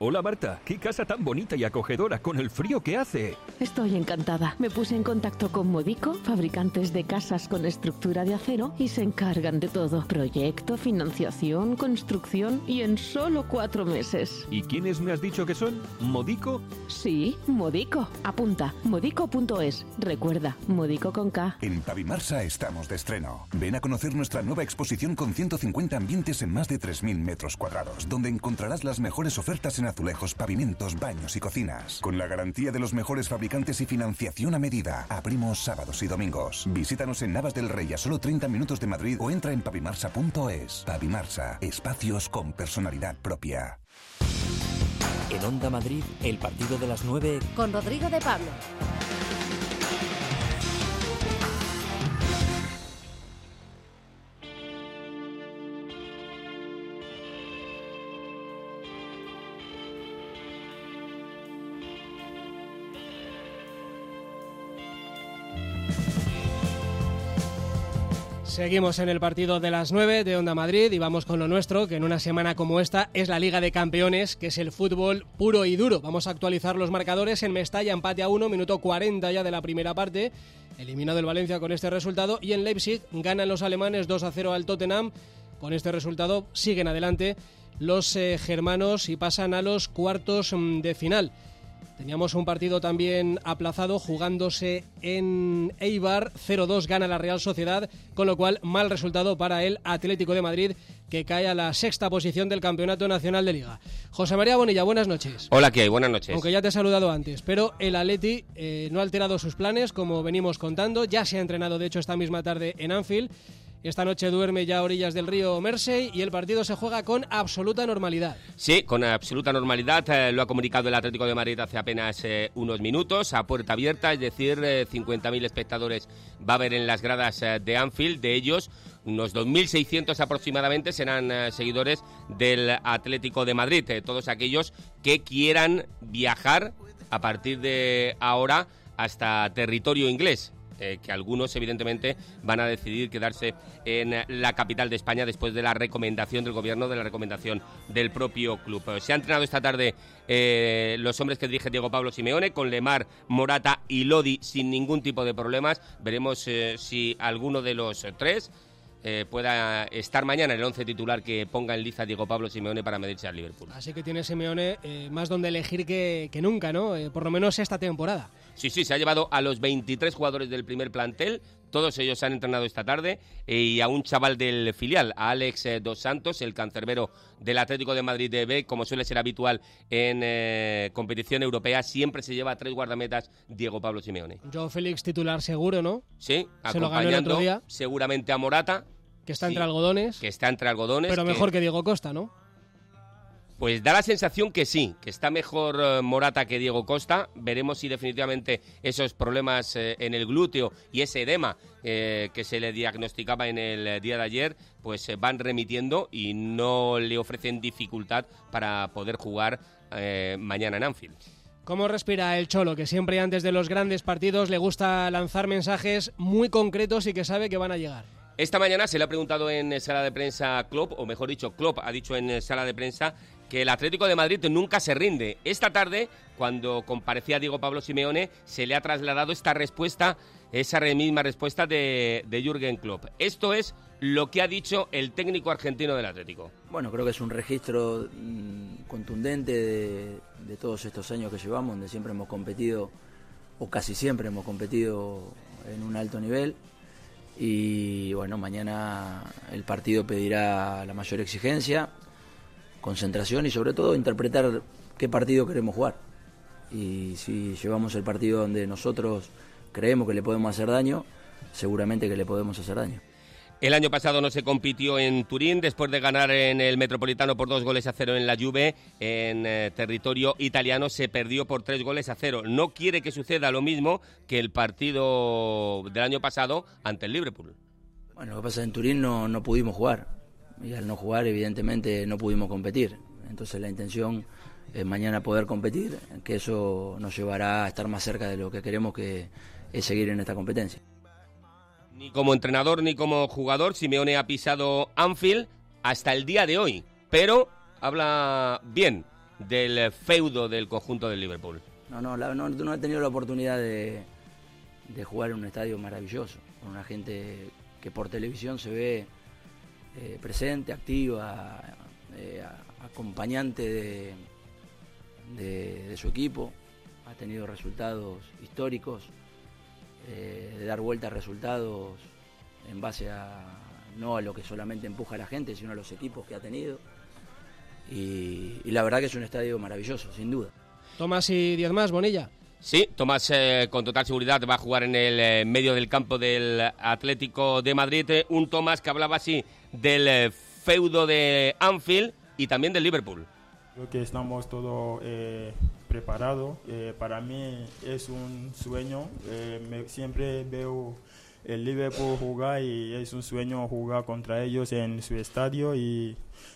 Hola Marta, qué casa tan bonita y acogedora con el frío que hace. Estoy encantada. Me puse en contacto con Modico, fabricantes de casas con estructura de acero, y se encargan de todo. Proyecto, financiación, construcción y en solo cuatro meses. ¿Y quiénes me has dicho que son? ¿Modico? Sí, Modico. Apunta, modico.es. Recuerda, Modico con K. En Pavimarsa estamos de estreno. Ven a conocer nuestra nueva exposición con 150 ambientes en más de 3.000 metros cuadrados, donde encontrarás las mejores ofertas en azulejos, pavimentos, baños y cocinas. Con la garantía de los mejores fabricantes y financiación a medida. Abrimos sábados y domingos. Visítanos en Navas del Rey a solo 30 minutos de Madrid o entra en pavimarsa.es. Pavimarsa, espacios con personalidad propia. En Onda Madrid, el partido de las 9 con Rodrigo de Pablo. Seguimos en el partido de las 9 de Onda Madrid y vamos con lo nuestro, que en una semana como esta es la Liga de Campeones, que es el fútbol puro y duro. Vamos a actualizar los marcadores en Mestalla, empate a 1, minuto 40 ya de la primera parte, eliminado el Valencia con este resultado, y en Leipzig ganan los alemanes 2 a 0 al Tottenham. Con este resultado siguen adelante los eh, germanos y pasan a los cuartos mm, de final. Teníamos un partido también aplazado jugándose en Eibar, 0-2 gana la Real Sociedad, con lo cual mal resultado para el Atlético de Madrid que cae a la sexta posición del Campeonato Nacional de Liga. José María Bonilla, buenas noches. Hola, ¿qué hay? Buenas noches. Aunque ya te he saludado antes, pero el Atleti eh, no ha alterado sus planes, como venimos contando, ya se ha entrenado de hecho esta misma tarde en Anfield esta noche duerme ya a orillas del río Mersey y el partido se juega con absoluta normalidad. Sí, con absoluta normalidad. Eh, lo ha comunicado el Atlético de Madrid hace apenas eh, unos minutos, a puerta abierta, es decir, 50.000 eh, espectadores va a haber en las gradas de Anfield. De ellos, unos 2.600 aproximadamente serán seguidores del Atlético de Madrid. todos aquellos que quieran viajar a partir de ahora hasta territorio inglés eh, que algunos evidentemente van a decidir quedarse en la capital de España después de la recomendación del gobierno, de la recomendación del propio club. Se ha entrenado esta tarde eh, los hombres que dirige Diego Pablo Simeone con Lemar, Morata y Lodi sin ningún tipo de problemas. Veremos eh, si alguno de los tres eh, pueda estar mañana el once titular que ponga en liza Diego Pablo Simeone para medirse al Liverpool. Así que tiene Simeone eh, más donde elegir que, nunca, ¿no? Eh, por lo menos esta temporada. Sí, sí, se ha llevado a los 23 jugadores del primer plantel, todos ellos se han entrenado esta tarde, y a un chaval del filial, a Alex Dos Santos, el cancerbero del Atlético de Madrid de B, como suele ser habitual en competición europea, siempre se lleva a tres guardametas Diego Pablo Simeone. Joe Félix titular seguro, ¿no? Sí, acompañando seguramente a Morata. Que está entre algodones. Que está entre algodones. Pero mejor que Diego Costa, ¿no? Pues da la sensación que sí, que está mejor eh, Morata que Diego Costa. Veremos si definitivamente esos problemas eh, en el glúteo y ese edema eh, que se le diagnosticaba en el día de ayer, pues se van remitiendo y no le ofrecen dificultad para poder jugar mañana en Anfield. ¿Cómo respira el Cholo, que siempre antes de los grandes partidos le gusta lanzar mensajes muy concretos y que sabe que van a llegar? Esta mañana se le ha preguntado en sala de prensa Klopp, o mejor dicho, Klopp ha dicho en sala de prensa que el Atlético de Madrid nunca se rinde. Esta tarde, cuando comparecía Diego Pablo Simeone, se le ha trasladado esta respuesta, esa misma respuesta de, de Jürgen Klopp. Esto es lo que ha dicho el técnico argentino del Atlético. Bueno, creo que es un registro mm, contundente de, de todos estos años que llevamos, donde siempre hemos competido, o casi siempre hemos competido en un alto nivel. Y bueno, mañana el partido pedirá la mayor exigencia, concentración y sobre todo interpretar qué partido queremos jugar. Y si llevamos el partido donde nosotros creemos que le podemos hacer daño, seguramente que le podemos hacer daño. El año pasado no se compitió en Turín después de ganar en el Metropolitano por dos goles a cero en la Juve. En eh, territorio italiano se perdió por tres goles a cero. No quiere que suceda lo mismo que el partido del año pasado ante el Liverpool. Bueno, lo que pasa en Turín no, no pudimos jugar y al no jugar evidentemente no pudimos competir. Entonces la intención es mañana poder competir, que eso nos llevará a estar más cerca de lo que queremos que es seguir en esta competencia. Ni como entrenador ni como jugador, Simeone ha pisado Anfield hasta el día de hoy, pero habla bien del feudo del conjunto del Liverpool. No, no, no, no he tenido la oportunidad de, de jugar en un estadio maravilloso, con una gente que por televisión se ve eh, presente, activa, eh, acompañante de, su equipo, ha tenido resultados históricos, eh, de dar vuelta a resultados en base a no a lo que solamente empuja a la gente, sino a los equipos que ha tenido. Y, la verdad que es un estadio maravilloso, sin duda. Tomás y diez más, Bonilla. Sí, Tomás con total seguridad va a jugar en el medio del campo del Atlético de Madrid. un Tomás que hablaba así del eh, feudo de Anfield y también del Liverpool. Creo que estamos todos eh, preparados. Eh, para mí es un sueño. siempre veo el Liverpool jugar y es un sueño jugar contra ellos en su estadio y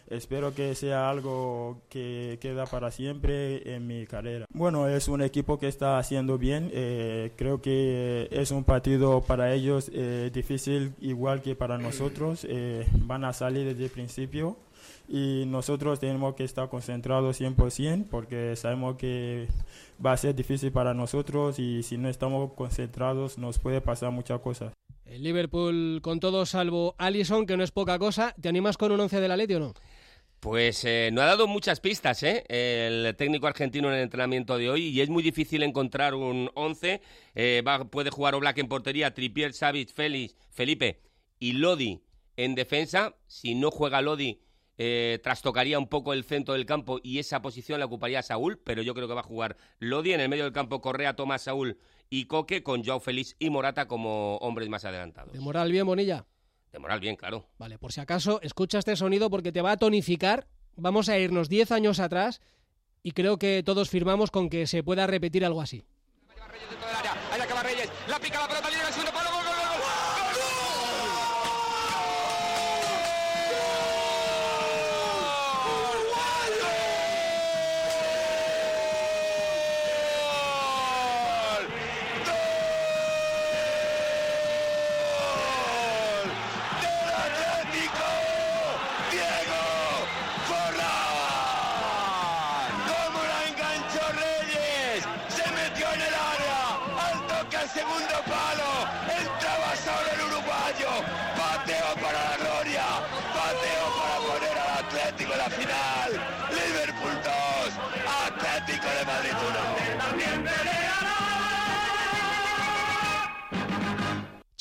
espero que sea algo que queda para siempre en mi carrera. Bueno, es un equipo que está haciendo bien, eh, creo que es un partido para ellos eh, difícil igual que para nosotros, eh, van a salir desde el principio y nosotros tenemos que estar concentrados 100% porque sabemos que va a ser difícil para nosotros y si no estamos concentrados nos puede pasar muchas cosas. El Liverpool con todo salvo Allison, que no es poca cosa. ¿Te animas con un once de la Leti o no? Pues eh, no ha dado muchas pistas ¿eh? el técnico argentino en el entrenamiento de hoy y es muy difícil encontrar un 11. Eh, puede jugar Oblak en portería, Tripier, Savic, Félix, Felipe y Lodi en defensa. Si no juega Lodi, eh, trastocaría un poco el centro del campo y esa posición la ocuparía Saúl, pero yo creo que va a jugar Lodi. En el medio del campo Correa, Tomás Saúl y Coque con Joao Félix y Morata como hombres más adelantados. ¿De moral bien, Bonilla? De moral bien, claro. Vale, por si acaso, escucha este sonido porque te va a tonificar. Vamos a irnos 10 años atrás y creo que todos firmamos con que se pueda repetir algo así. la pica la pelota,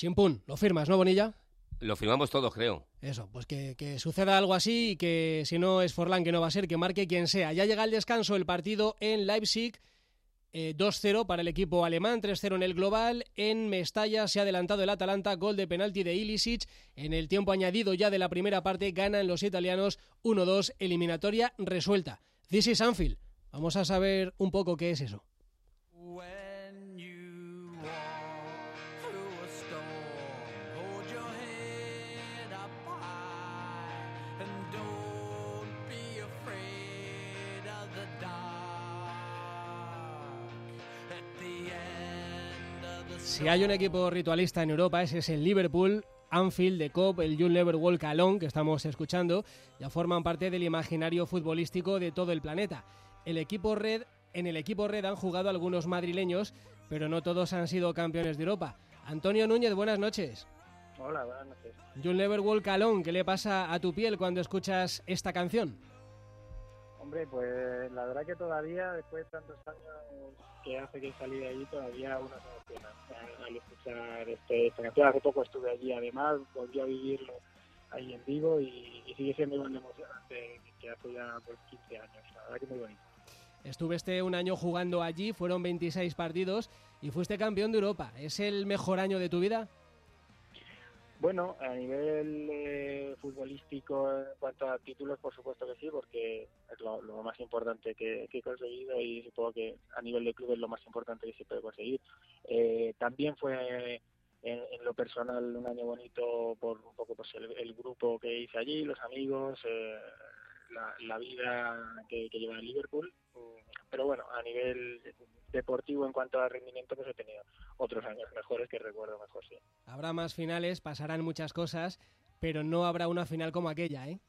Chimpún, ¿lo firmas, no, Bonilla? Lo firmamos todos, creo. Eso, pues que, que, suceda algo así y que si no es Forlán, que no va a ser, que marque quien sea. Ya llega el descanso el partido en Leipzig. Eh, 2-0 para el equipo alemán, 3-0 en el global. En Mestalla se ha adelantado el Atalanta, gol de penalti de Ilicic. En el tiempo añadido ya de la primera parte ganan los italianos 1-2, eliminatoria resuelta. This is Anfield. Vamos a saber un poco qué es eso. Si hay un equipo ritualista en Europa, ese es el Liverpool. Anfield, de Cop, el You'll Never Walk Alone que estamos escuchando, ya forman parte del imaginario futbolístico de todo el planeta. El equipo Red, en el equipo Red han jugado algunos madrileños, pero no todos han sido campeones de Europa. Antonio Núñez, buenas noches. Hola, buenas noches. You'll Never Walk Alone, ¿qué le pasa a tu piel cuando escuchas esta canción? Hombre, pues la verdad que todavía, después de tantos años que hace que salí de allí, todavía uno se emociona al escuchar este, esta canción. Hace poco estuve allí, además, volví a vivirlo ahí en vivo y, sigue siendo igual de emocionante que hace ya pues, 15 años. La verdad que muy bonito. Estuve este un año jugando allí, fueron 26 partidos y fuiste campeón de Europa. ¿Es el mejor año de tu vida? Bueno, a nivel eh, futbolístico, en cuanto a títulos, por supuesto que sí, porque es lo, más importante que, he conseguido y supongo que a nivel de club es lo más importante que se puede conseguir. Eh, también fue en, lo personal un año bonito por un poco pues el, grupo que hice allí, los amigos, eh, la, vida que, que lleva Liverpool. Pero bueno, a nivel deportivo en cuanto a rendimiento, pues he tenido otros años mejores que recuerdo mejor, sí. Habrá más finales, pasarán muchas cosas, pero no habrá una final como aquella, ¿eh?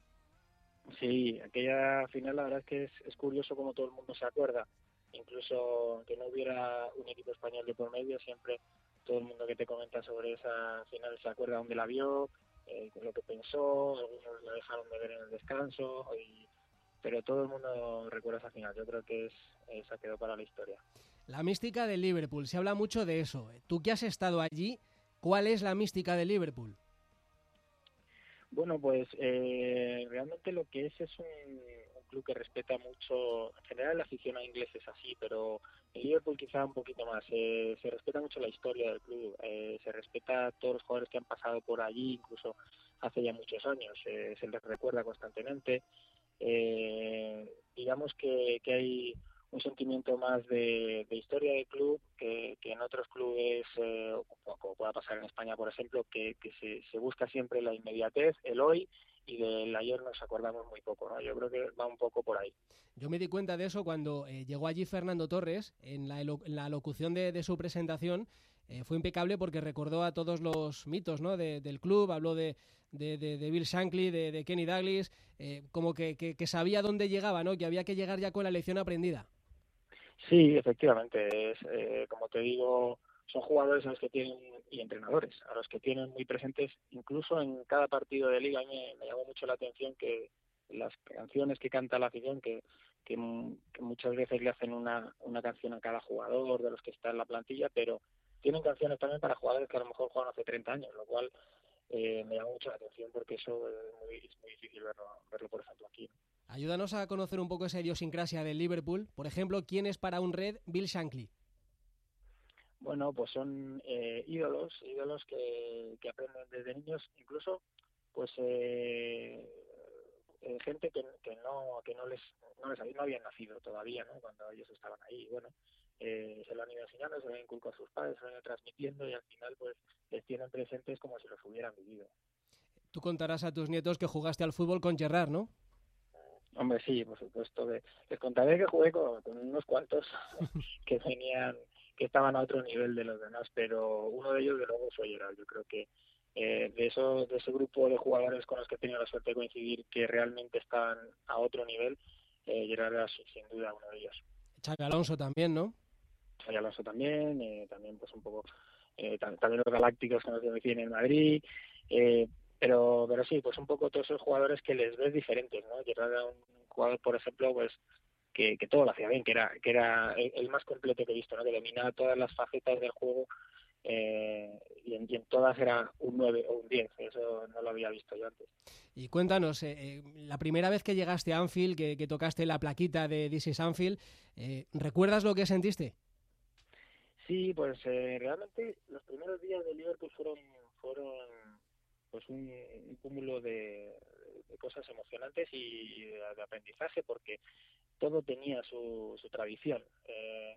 Sí, aquella final la verdad es que es, curioso como todo el mundo se acuerda. Incluso que no hubiera un equipo español de por medio, siempre todo el mundo que te comenta sobre esa final se acuerda dónde la vio, eh, lo que pensó, algunos la dejaron de ver en el descanso, y, pero todo el mundo recuerda esa final. Yo creo que es, esa quedó para la historia. La mística del Liverpool, se habla mucho de eso. Tú que has estado allí, ¿cuál es la mística del Liverpool? Bueno, pues eh, realmente lo que es es un, club que respeta mucho, en general la afición a inglés es así, pero el Liverpool quizá un poquito más. Eh, se respeta mucho la historia del club, eh, se respeta a todos los jugadores que han pasado por allí, incluso hace ya muchos años, se les recuerda constantemente. digamos que, que hay un sentimiento más de, historia del club que, en otros clubes, eh, como pueda pasar en España, por ejemplo, que, se, busca siempre la inmediatez, el hoy, y del ayer nos acordamos muy poco. ¿no? Yo creo que va un poco por ahí. Yo me di cuenta de eso cuando eh, llegó allí Fernando Torres, en la, la locución de, su presentación, eh, fue impecable porque recordó a todos los mitos ¿no? del club, habló de, de, Bill Shankly, de, Kenny Douglas, como que, que, sabía dónde llegaba, ¿no? que había que llegar ya con la lección aprendida. Sí, efectivamente. Es, eh, como te digo, son jugadores a los que tienen y entrenadores a los que tienen muy presentes, incluso en cada partido de liga. A mí me, llamó mucho la atención que las canciones que canta la afición, que, que, muchas veces le hacen una, una canción a cada jugador de los que está en la plantilla, pero tienen canciones también para jugadores que a lo mejor juegan hace 30 años, lo cual eh, me llama mucho la atención porque eso es muy, difícil verlo, verlo, por ejemplo, aquí. Ayúdanos a conocer un poco esa idiosincrasia del Liverpool. Por ejemplo, ¿quién es para un red Bill Shankly? Bueno, pues son eh, ídolos, ídolos que, aprenden desde niños, incluso pues eh, eh, gente que, no que no les no les no habían nacido todavía, ¿no? Cuando ellos estaban ahí, bueno, se lo han ido enseñando, se lo han inculcado a sus padres, se lo han ido transmitiendo y al final pues les tienen presentes como si los hubieran vivido. Tú contarás a tus nietos que jugaste al fútbol con Gerard, ¿no? Hombre, sí, por supuesto. Les contaré que jugué con, unos cuantos que venían, que estaban a otro nivel de los demás, pero uno de ellos de luego fue Gerard. Yo creo que eh, de, eso, de ese grupo de jugadores con los que he tenido la suerte de coincidir que realmente están a otro nivel, eh, Gerard era sin duda uno de ellos. Chaca Alonso también, ¿no? Xavi Alonso también, eh, también pues un poco eh, también los galácticos que nos decían en Madrid, eh, pero pero sí, pues un poco todos esos jugadores que les ves diferentes, ¿no? Llegar a un jugador, por ejemplo, pues que, que todo lo hacía bien, que era que era el, más completo que he visto, ¿no? Que dominaba todas las facetas del juego eh, y, en, todas era un 9 o un 10, eso no lo había visto yo antes. Y cuéntanos, eh, eh, la primera vez que llegaste a Anfield, que, que tocaste la plaquita de This is Anfield, ¿recuerdas lo que sentiste? Sí, pues realmente los primeros días de Liverpool fueron, fueron pues un, cúmulo de, cosas emocionantes y de, aprendizaje porque todo tenía su, su tradición. Eh,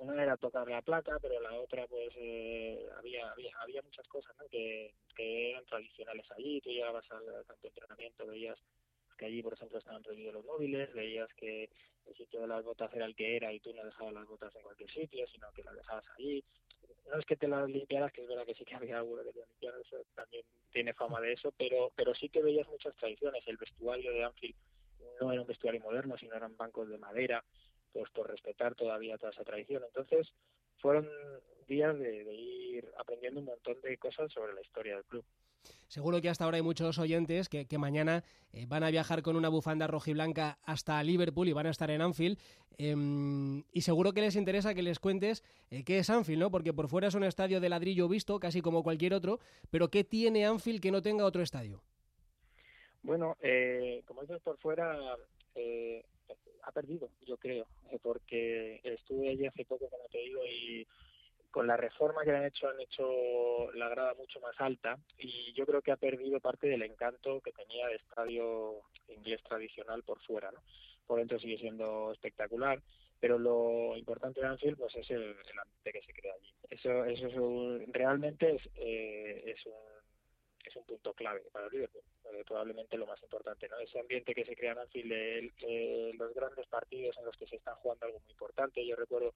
una era tocar la placa, pero la otra pues eh, había, había había muchas cosas ¿no? que, que eran tradicionales allí. Tú llegabas al campo entrenamiento, veías que allí, por ejemplo, estaban prohibidos los móviles, veías que el sitio de las botas era el que era y tú no dejabas las botas en cualquier sitio, sino que las dejabas allí. No es que te las limpiaras, que es verdad que sí que había alguno que te limpiara, eso también tiene fama de eso, pero, pero sí que veías muchas tradiciones. El vestuario de Anfield no era un vestuario moderno, sino eran bancos de madera, pues por respetar todavía toda esa tradición. Entonces, fueron días de, ir aprendiendo un montón de cosas sobre la historia del club. Seguro que hasta ahora hay muchos oyentes que, mañana eh, van a viajar con una bufanda rojiblanca hasta Liverpool y van a estar en Anfield. Em, y seguro que les interesa que les cuentes eh, qué es Anfield, ¿no? Porque por fuera es un estadio de ladrillo visto, casi como cualquier otro, pero ¿qué tiene Anfield que no tenga otro estadio? Bueno, eh, como dices por fuera, eh, ha perdido, yo creo, eh, porque estuve allí hace poco, como te digo, y con la reforma que han hecho, han hecho la grada mucho más alta y yo creo que ha perdido parte del encanto que tenía de estadio inglés tradicional por fuera, ¿no? Por dentro sigue siendo espectacular, pero lo importante de Anfield pues es el, ambiente que se crea allí. Eso, eso es realmente es, eh, es un es un punto clave para el Liverpool, eh, probablemente lo más importante, ¿no? Ese ambiente que se crea en Anfield, eh, los grandes partidos en los que se están jugando algo muy importante. Yo recuerdo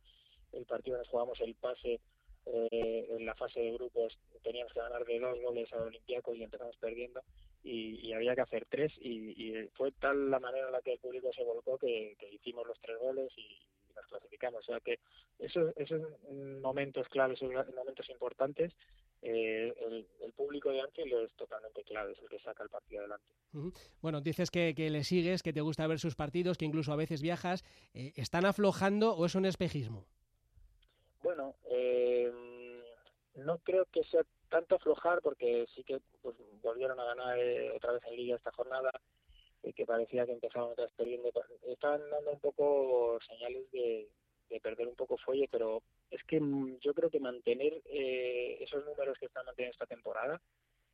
el partido en que jugamos el pase eh, en la fase de grupos, teníamos que ganar de dos goles a Olympiacos y empezamos perdiendo y, había que hacer tres y, fue tal la manera en la que el público se volcó que, hicimos los tres goles y, nos clasificamos. O sea que esos, esos momentos claves, esos momentos importantes eh, el, público de Anfield es totalmente clave, es el que saca el partido adelante. Bueno, dices que, le sigues, que te gusta ver sus partidos, que incluso a veces viajas. Eh, ¿Están aflojando o es un espejismo? Bueno, eh, no creo que sea tanto aflojar porque sí que pues, volvieron a ganar otra vez en Liga esta jornada que parecía que empezaban otra vez perdiendo. Estaban dando un poco señales de, de perder un poco fuelle, pero es que mm, yo creo que mantener eh, esos números que están manteniendo esta temporada,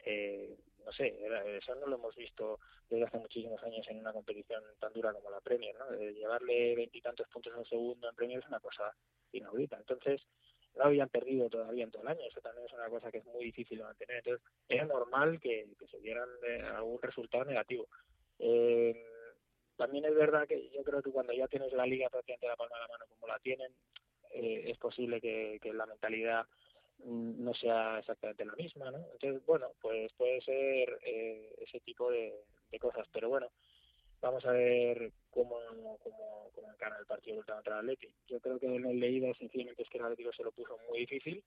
eh, no sé, eso no lo hemos visto desde hace muchísimos años en una competición tan dura como la Premier, ¿no? llevarle veintitantos puntos al segundo en Premier es una cosa inaudita. Entonces, no habían perdido todavía en todo el año, eso también es una cosa que es muy difícil de mantener. Entonces, era normal que, se dieran eh, algún resultado negativo. También es verdad que yo creo que cuando ya tienes la liga prácticamente la palma de la mano como la tienen, eh, es posible que, la mentalidad mm, no sea exactamente la misma, ¿no? Entonces, bueno, pues puede ser eh, ese tipo de, cosas, pero bueno, vamos a ver cómo, cómo, cómo encara el partido contra el Atleti. Yo creo que en el leído sencillamente es que el Atlético se lo puso muy difícil,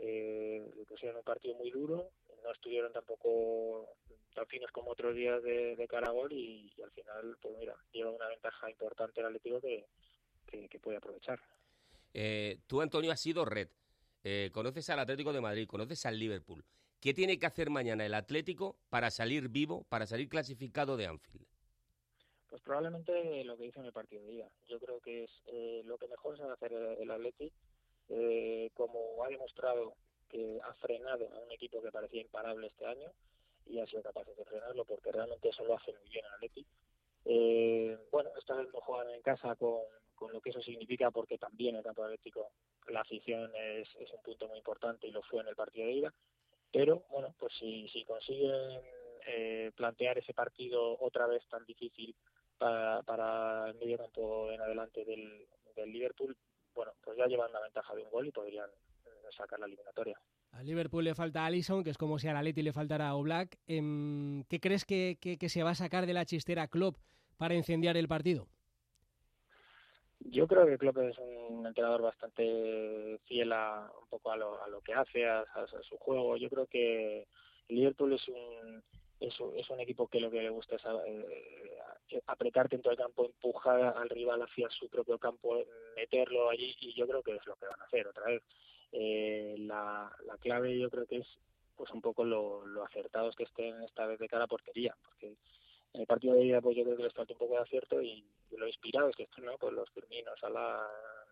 eh, pusieron un partido muy duro, no estuvieron tampoco tan finos como otros días de, de cara a gol y, al final, pues mira, lleva una ventaja importante el Atlético que, que puede aprovechar. Eh, tú, Antonio, has sido red. Eh, conoces al Atlético de Madrid, conoces al Liverpool. ¿Qué tiene que hacer mañana el Atlético para salir vivo, para salir clasificado de Anfield? Pues probablemente lo que hizo en el partido de día. Yo creo que es eh, lo que mejor sabe hacer el Atlético, como ha demostrado que ha frenado a un equipo que parecía imparable este año y ha sido capaz de frenarlo porque realmente eso lo hace muy bien el Atlético. bueno, esta vez no juegan en casa con, con lo que eso significa, porque también el campo atlético la afición es, es un punto muy importante y lo fue en el partido de ida. Pero bueno, pues si, si consiguen eh, plantear ese partido otra vez tan difícil para, para el medio campo en adelante del, del Liverpool, bueno, pues ya llevan la ventaja de un gol y podrían eh, sacar la eliminatoria. Al Liverpool le falta Allison, que es como si a la Leti le faltara Oblak. Em, ¿Qué crees que, que, que, se va a sacar de la chistera Klopp para incendiar el partido? Yo creo que Klopp es un entrenador bastante fiel a un poco a lo, a lo que hace, a, su juego. Yo creo que Liverpool es un, es es un equipo que lo que le gusta es eh, apretar dentro del campo, empujar al rival hacia su propio campo, meterlo allí y yo creo que es lo que van a hacer otra vez. Eh, la, la clave yo creo que es pues un poco lo, lo acertados que estén esta vez de cara a portería, porque en el partido de ida pues yo creo que les falta un poco de acierto y, lo inspirado es que están ¿no? pues los Firminos, a la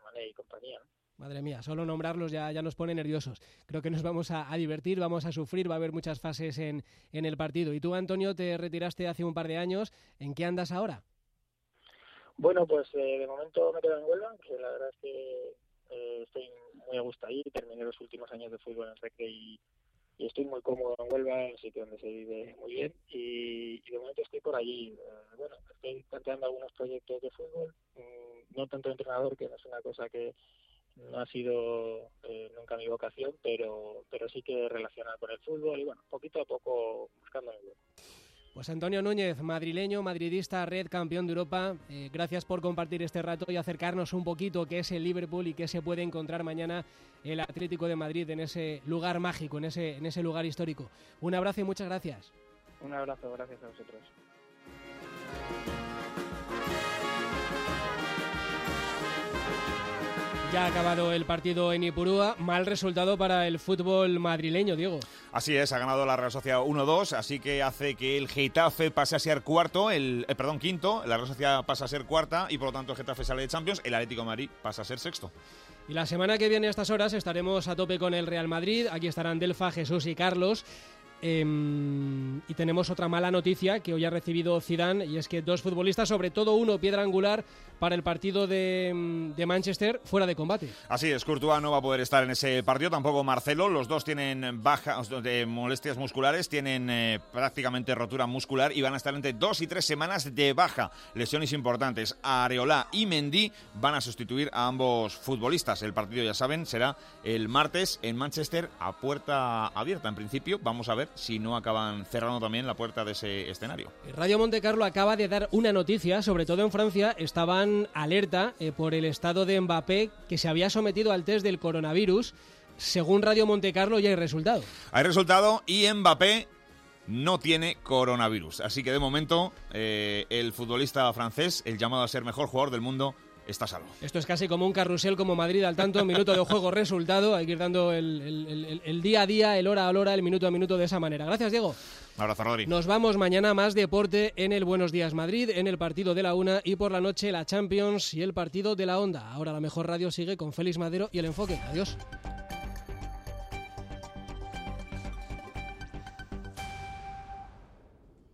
Mané y compañía. Madre mía, solo nombrarlos ya, ya nos pone nerviosos. Creo que nos vamos a, divertir, vamos a sufrir, va a haber muchas fases en, en el partido. Y tú, Antonio, te retiraste hace un par de años. ¿En qué andas ahora? Bueno, pues eh, de momento me quedo en Huelva, que la verdad es que eh, estoy muy a gusto ahí. Terminé los últimos años de fútbol en Recre y, estoy muy cómodo en Huelva, un sitio donde se vive muy bien y, de momento estoy por allí. Eh, bueno, estoy planteando algunos proyectos de fútbol, mm, no tanto de entrenador, que no es una cosa que no ha sido eh, nunca mi vocación, pero, pero sí que relacionada con el fútbol y bueno, poquito a poco buscando el pues Antonio Núñez, madrileño, madridista, red campeón de Europa, eh, gracias por compartir este rato y acercarnos un poquito qué es el Liverpool y qué se puede encontrar mañana el Atlético de Madrid en ese lugar mágico, en ese, en ese lugar histórico. Un abrazo y muchas gracias. Un abrazo, gracias a vosotros. Ya ha acabado el partido en Ipurúa. Mal resultado para el fútbol madrileño, Diego. Así es, ha ganado la Real Sociedad 1-2, así que hace que el Getafe pase a ser cuarto, el eh, perdón, quinto, la Real Sociedad pasa a ser cuarta y por lo tanto el Getafe sale de Champions, el Atlético de Madrid pasa a ser sexto. Y la semana que viene a estas horas estaremos a tope con el Real Madrid. Aquí estarán Delfa, Jesús y Carlos. Em, y tenemos otra mala noticia que hoy ha recibido Zidane y es que dos futbolistas, sobre todo uno piedra angular para el partido de, em, de, Manchester, fuera de combate. Así es, Courtois no va a poder estar en ese partido, tampoco Marcelo. Los dos tienen bajas de molestias musculares, tienen eh, prácticamente rotura muscular y van a estar entre dos y tres semanas de baja. Lesiones importantes. Areola y Mendy van a sustituir a ambos futbolistas. El partido, ya saben, será el martes en Manchester a puerta abierta. En principio, vamos a ver si no acaban cerrando también la puerta de ese escenario. Radio Monte Carlo acaba de dar una noticia, sobre todo en Francia, estaban alerta eh, por el estado de Mbappé que se había sometido al test del coronavirus. Según Radio Monte Carlo ya hay resultado. Hay resultado y Mbappé no tiene coronavirus. Así que de momento eh, el futbolista francés, el llamado a ser mejor jugador del mundo, está salvo. Esto es casi como un carrusel como Madrid al tanto, minuto de juego, resultado. Hay que ir dando el, día a día, el hora a hora, el minuto a minuto de esa manera. Gracias, Diego. Un abrazo, Rodri. Nos vamos mañana más deporte en el Buenos Días Madrid, en el partido de la una y por la noche la Champions y el partido de la Onda. Ahora la mejor radio sigue con Félix Madero y el enfoque. Adiós.